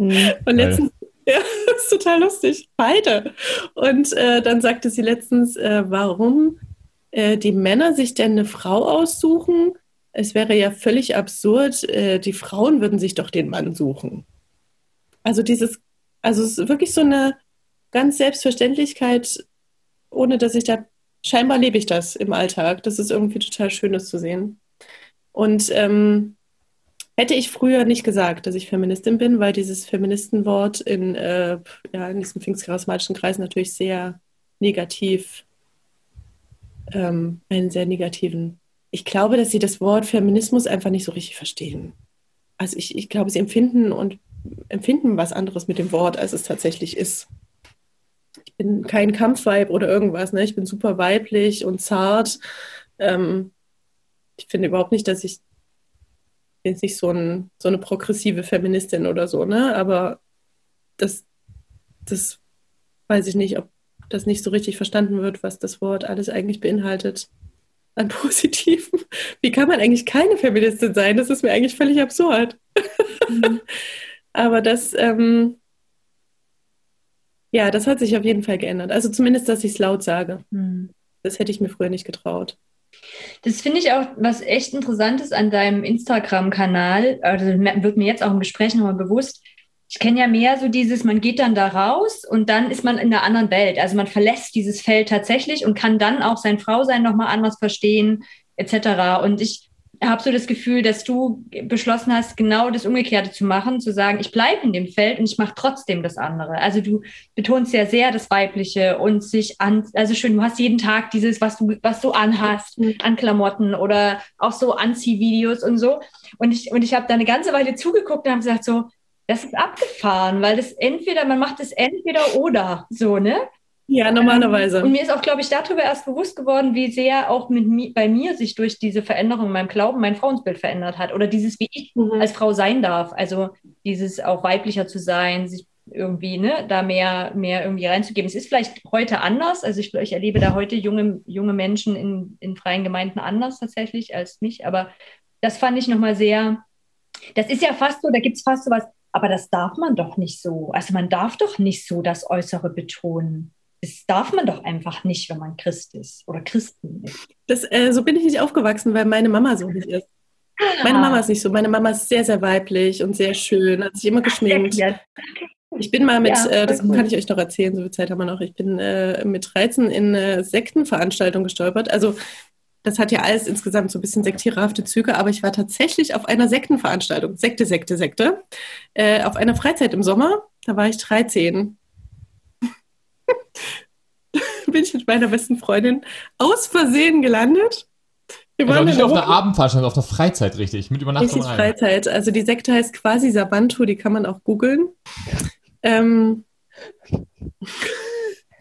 Und letztens, ja, das ist total lustig, beide. Und äh, dann sagte sie letztens, äh, warum äh, die Männer sich denn eine Frau aussuchen. Es wäre ja völlig absurd, äh, die Frauen würden sich doch den Mann suchen. Also dieses, also es ist wirklich so eine ganz Selbstverständlichkeit, ohne dass ich da, scheinbar lebe ich das im Alltag. Das ist irgendwie total schön, das zu sehen. Und ähm, Hätte ich früher nicht gesagt, dass ich Feministin bin, weil dieses Feministenwort in, äh, ja, in diesem pfingstcharismatischen Kreis natürlich sehr negativ, ähm, einen sehr negativen. Ich glaube, dass sie das Wort Feminismus einfach nicht so richtig verstehen. Also ich, ich glaube, sie empfinden und empfinden was anderes mit dem Wort, als es tatsächlich ist. Ich bin kein Kampfweib oder irgendwas, ne? Ich bin super weiblich und zart. Ähm, ich finde überhaupt nicht, dass ich bin nicht so, ein, so eine progressive Feministin oder so, ne? Aber das, das weiß ich nicht, ob das nicht so richtig verstanden wird, was das Wort alles eigentlich beinhaltet an Positiven. Wie kann man eigentlich keine Feministin sein? Das ist mir eigentlich völlig absurd. Mhm. Aber das, ähm, ja, das hat sich auf jeden Fall geändert. Also zumindest, dass ich es laut sage. Mhm. Das hätte ich mir früher nicht getraut. Das finde ich auch was echt Interessantes an deinem Instagram-Kanal. Also wird mir jetzt auch im Gespräch nochmal bewusst. Ich kenne ja mehr so dieses, man geht dann da raus und dann ist man in einer anderen Welt. Also man verlässt dieses Feld tatsächlich und kann dann auch sein Frausein nochmal anders verstehen, etc. Und ich habe so das Gefühl, dass du beschlossen hast, genau das Umgekehrte zu machen, zu sagen, ich bleibe in dem Feld und ich mache trotzdem das andere. Also du betonst ja sehr das Weibliche und sich an, also schön, du hast jeden Tag dieses, was du, was du anhast, mhm. an Klamotten oder auch so Anziehvideos und so. Und ich, und ich habe da eine ganze Weile zugeguckt und habe gesagt, so, das ist abgefahren, weil das entweder, man macht es entweder oder so, ne? Ja, normalerweise. Ähm, und mir ist auch, glaube ich, darüber erst bewusst geworden, wie sehr auch mit mi bei mir sich durch diese Veränderung in meinem Glauben mein Frauensbild verändert hat. Oder dieses, wie ich mhm. als Frau sein darf. Also dieses auch weiblicher zu sein, sich irgendwie, ne, da mehr, mehr irgendwie reinzugeben. Es ist vielleicht heute anders. Also ich, ich erlebe da heute junge, junge Menschen in, in freien Gemeinden anders tatsächlich als mich. Aber das fand ich nochmal sehr, das ist ja fast so, da gibt es fast so was, aber das darf man doch nicht so. Also man darf doch nicht so das Äußere betonen das darf man doch einfach nicht, wenn man Christ ist oder Christen ist. Das, äh, so bin ich nicht aufgewachsen, weil meine Mama so nicht ist. Meine Mama ist nicht so. Meine Mama ist sehr, sehr weiblich und sehr schön, hat sich immer geschminkt. Ich bin mal mit, ja, äh, das cool. kann ich euch noch erzählen, so viel Zeit haben wir noch. Ich bin äh, mit 13 in eine Sektenveranstaltung gestolpert. Also das hat ja alles insgesamt so ein bisschen sektierhafte Züge, aber ich war tatsächlich auf einer Sektenveranstaltung, Sekte, Sekte, Sekte, äh, auf einer Freizeit im Sommer. Da war ich 13 bin ich mit meiner besten Freundin aus Versehen gelandet. Wir also waren nicht auf der Abendveranstaltung, auf der Freizeit richtig, mit Übernachtung Richtig Freizeit. Also die Sekte heißt quasi Sabantu, die kann man auch googeln. Ähm,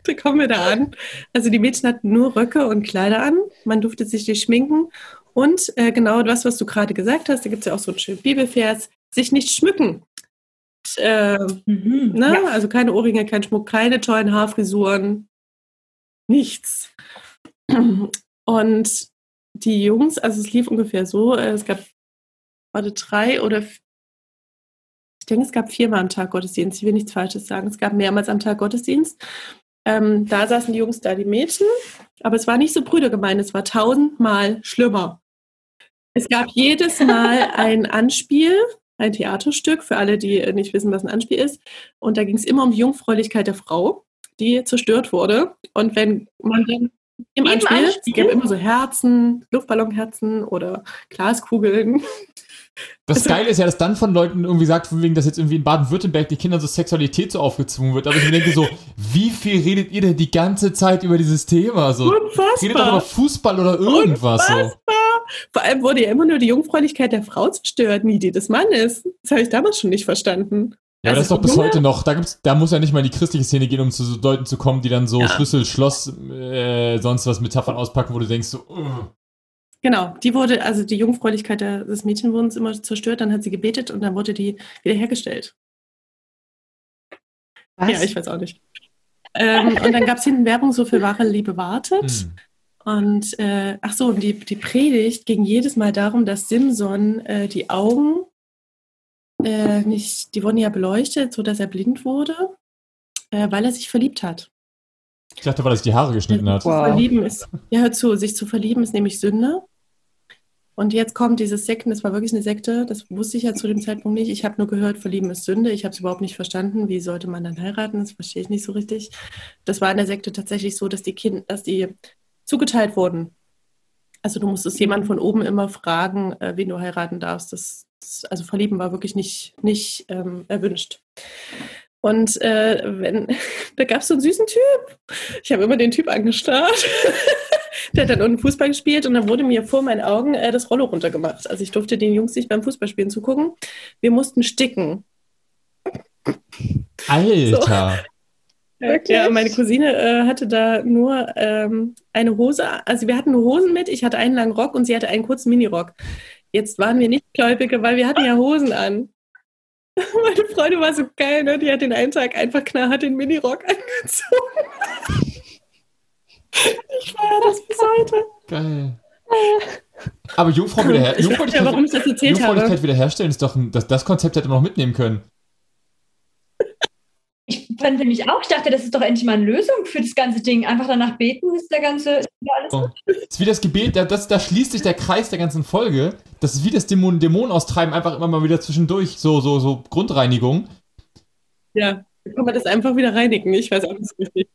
da kommen wir da an. Also die Mädchen hatten nur Röcke und Kleider an. Man durfte sich nicht schminken. Und äh, genau das, was du gerade gesagt hast, da gibt es ja auch so einen schönen Bibelvers, sich nicht schmücken. Äh, mhm, ne? ja. Also keine Ohrringe, kein Schmuck, keine tollen Haarfrisuren, nichts. Und die Jungs, also es lief ungefähr so, äh, es gab, warte, drei oder ich denke, es gab viermal am Tag Gottesdienst. Ich will nichts Falsches sagen. Es gab mehrmals am Tag Gottesdienst. Ähm, da saßen die Jungs, da die Mädchen. Aber es war nicht so brüdergemein, es war tausendmal schlimmer. Es gab jedes Mal ein Anspiel ein Theaterstück für alle, die nicht wissen, was ein Anspiel ist. Und da ging es immer um die Jungfräulichkeit der Frau, die zerstört wurde. Und wenn man dann im Anspiel, Anspiel? es gab immer so Herzen, Luftballonherzen oder Glaskugeln. Das also, Geile ist ja, dass dann von Leuten irgendwie sagt, von wegen, dass jetzt irgendwie in Baden-Württemberg die Kindern so Sexualität so aufgezwungen wird. Aber ich mir denke so, wie viel redet ihr denn die ganze Zeit über dieses Thema? So, Unfassbar. Redet doch über Fußball oder irgendwas Unfassbar. so. Vor allem wurde ja immer nur die Jungfräulichkeit der Frau zerstört, nie die des Mannes. Das habe ich damals schon nicht verstanden. Ja, aber also das ist doch bis Junge? heute noch. Da, gibt's, da muss ja nicht mal in die christliche Szene gehen, um zu so Leuten zu kommen, die dann so ja. Schlüssel, Schloss, äh, sonst was Metaphern auspacken, wo du denkst so. Uh. Genau, die wurde, also die Jungfräulichkeit des Mädchenwurdens immer zerstört, dann hat sie gebetet und dann wurde die wiederhergestellt. Was? Ja, ich weiß auch nicht. ähm, und dann gab es hinten Werbung so für wahre Liebe wartet. Hm. Und äh, ach so, und die, die Predigt ging jedes Mal darum, dass Simson äh, die Augen äh, nicht, die wurden ja beleuchtet, sodass er blind wurde, äh, weil er sich verliebt hat. Ich dachte, weil er sich die Haare geschnitten hat. Wow. Verlieben ist, ja, hör zu, sich zu verlieben ist nämlich Sünde. Und jetzt kommt dieses Sekten, das war wirklich eine Sekte, das wusste ich ja zu dem Zeitpunkt nicht. Ich habe nur gehört, Verlieben ist Sünde. Ich habe es überhaupt nicht verstanden. Wie sollte man dann heiraten? Das verstehe ich nicht so richtig. Das war in der Sekte tatsächlich so, dass die Kinder, dass die zugeteilt wurden. Also du musstest jemanden von oben immer fragen, äh, wen du heiraten darfst. Das, das, also verlieben war wirklich nicht, nicht ähm, erwünscht. Und äh, wenn, da gab es so einen süßen Typ. Ich habe immer den Typ angestarrt. Der hat dann unten Fußball gespielt und dann wurde mir vor meinen Augen äh, das Rollo runtergemacht. Also ich durfte den Jungs nicht beim Fußballspielen zugucken. Wir mussten sticken. Alter. So. Wirklich? Ja, meine Cousine äh, hatte da nur ähm, eine Hose, also wir hatten Hosen mit, ich hatte einen langen Rock und sie hatte einen kurzen Minirock. Jetzt waren wir nicht Gläubige, weil wir hatten ja Hosen an. Meine Freundin war so geil, ne? Die hat den einen Tag einfach knallhart den Minirock angezogen. ich feiere das bis heute. Geil. Aber Jungfrau wiederher Jungfräulichkeit, ja, warum ich das erzählt wiederherstellen ist doch ein, das, das Konzept hätte man noch mitnehmen können fand nämlich auch, ich dachte, das ist doch endlich mal eine Lösung für das ganze Ding. Einfach danach beten, ist der ganze, ist alles Oh. Das ist wie das Gebet, da, das, da schließt sich der Kreis der ganzen Folge. Das ist wie das Dämon, Dämon austreiben, einfach immer mal wieder zwischendurch, so, so, so Grundreinigung. Ja, dann kann man das einfach wieder reinigen. Ich weiß auch nicht so richtig.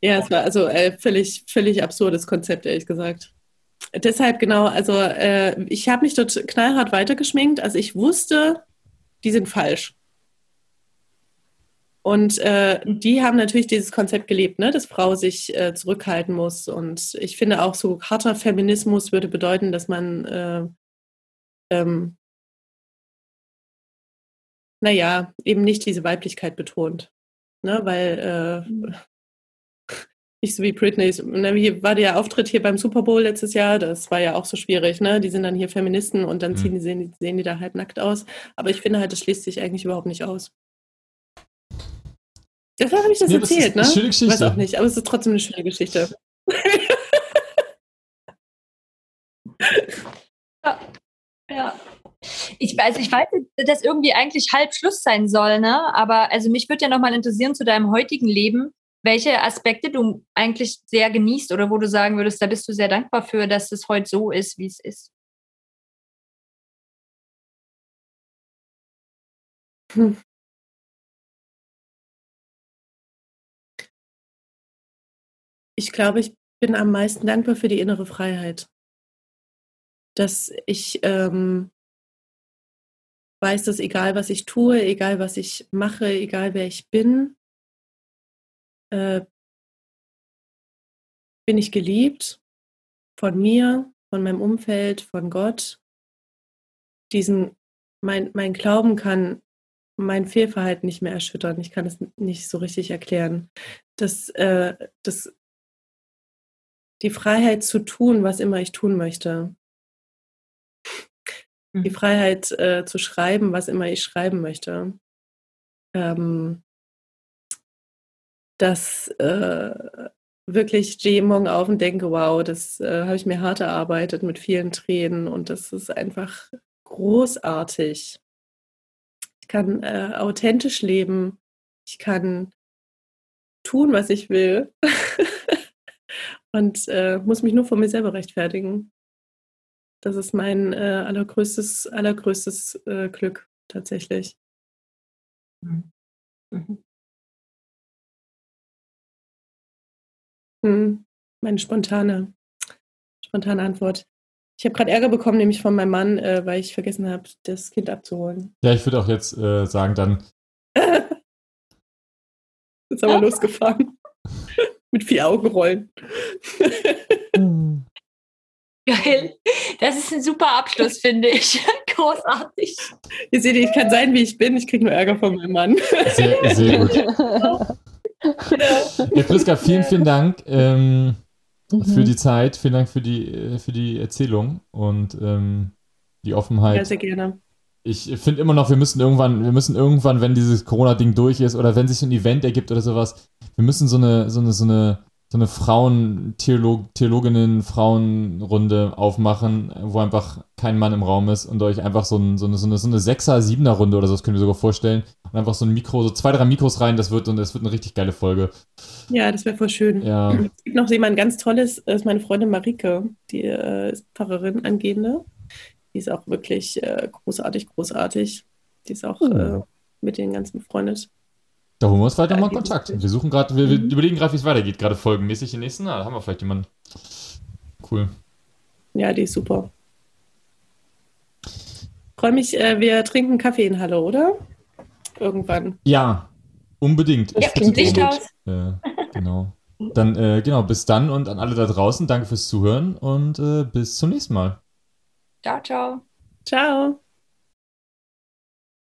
Ja, es war also äh, völlig, völlig absurdes Konzept, ehrlich gesagt. Deshalb genau, also äh, ich habe mich dort knallhart weitergeschminkt. Also ich wusste, die sind falsch. Und äh, die haben natürlich dieses Konzept gelebt, ne, dass Frau sich äh, zurückhalten muss. Und ich finde auch so harter Feminismus würde bedeuten, dass man, äh, ähm, naja, eben nicht diese Weiblichkeit betont. Ne, weil äh, nicht so wie Britney. Ne, wie war der Auftritt hier beim Super Bowl letztes Jahr? Das war ja auch so schwierig. Ne? Die sind dann hier Feministen und dann Mhm. ziehen die, sehen, die, sehen die da halb nackt aus. Aber ich finde halt, das schließt sich eigentlich überhaupt nicht aus. Deshalb habe ich das Nee, erzählt, ne? eine schöne Ich weiß Geschichte. auch nicht, aber es ist trotzdem eine schöne Geschichte. Ja. Ich weiß, ich weiß, dass irgendwie eigentlich halb Schluss sein soll, ne? Aber also mich würde ja nochmal interessieren zu deinem heutigen Leben, welche Aspekte du eigentlich sehr genießt oder wo du sagen würdest, da bist du sehr dankbar für, dass es heute so ist, wie es ist. Hm. Ich glaube, ich bin am meisten dankbar für die innere Freiheit. Dass ich ähm, weiß, dass egal was ich tue, egal was ich mache, egal wer ich bin, äh, bin ich geliebt von mir, von meinem Umfeld, von Gott. Diesen, mein, mein Glauben kann mein Fehlverhalten nicht mehr erschüttern. Ich kann es nicht so richtig erklären. Das, äh, das, die Freiheit zu tun, was immer ich tun möchte. Die Mhm. Freiheit äh, zu schreiben, was immer ich schreiben möchte. Ähm, dass äh, wirklich ich stehe morgen auf und denke, wow, das äh, habe ich mir hart erarbeitet mit vielen Tränen und das ist einfach großartig. Ich kann äh, authentisch leben. Ich kann tun, was ich will. und äh, muss mich nur vor mir selber rechtfertigen. Das ist mein äh, allergrößtes, allergrößtes äh, Glück tatsächlich. Mhm. Hm, meine spontane, spontane Antwort. Ich habe gerade Ärger bekommen, nämlich von meinem Mann, äh, weil ich vergessen habe, das Kind abzuholen. Ja, ich würde auch jetzt äh, sagen, dann Ist aber losgefahren. Mit vier Augenrollen. Geil. Das ist ein super Abschluss, finde ich. Großartig. Ihr seht, ich kann sein, wie ich bin. Ich kriege nur Ärger von meinem Mann. sehr, sehr gut. Ja, Priska, vielen, vielen Dank ähm, für die Zeit. Vielen Dank für die, äh, für die Erzählung und ähm, die Offenheit. Ja, sehr gerne. Ich finde immer noch, wir müssen irgendwann, wir müssen irgendwann, wenn dieses Corona-Ding durch ist oder wenn sich so ein Event ergibt oder sowas, wir müssen so eine, so eine, so eine, so eine Frauen-Theolog, Theologinnen, Frauenrunde aufmachen, wo einfach kein Mann im Raum ist und euch einfach so, ein, so eine, so eine, so eine Sechser-, Siebener-Runde oder so, das können wir sogar vorstellen. Und einfach so ein Mikro, so zwei, drei Mikros rein, das wird und das wird eine richtig geile Folge. Ja, das wäre voll schön. Ja. Es gibt noch jemand ganz Tolles, das ist meine Freundin Marike, die äh, ist Pfarrerin, angehende. Die ist auch wirklich äh, großartig, großartig. Die ist auch Oh. äh, mit den ganzen befreundet. Da holen wir uns weiter Ja, mal die Kontakt. Wir suchen gerade, wir, wir Mhm. überlegen gerade, wie es weitergeht, gerade folgenmäßig den nächsten. Na, da haben wir vielleicht jemanden. Cool. Ja, die ist super. Freue mich, äh, wir trinken Kaffee in Halle, oder? Irgendwann. Ja, unbedingt. Ja, Ich bitte Licht drum. aus. Äh, genau. Dann, äh, genau, bis dann und an alle da draußen, danke fürs Zuhören und äh, bis zum nächsten Mal. Ciao, ciao. Ciao.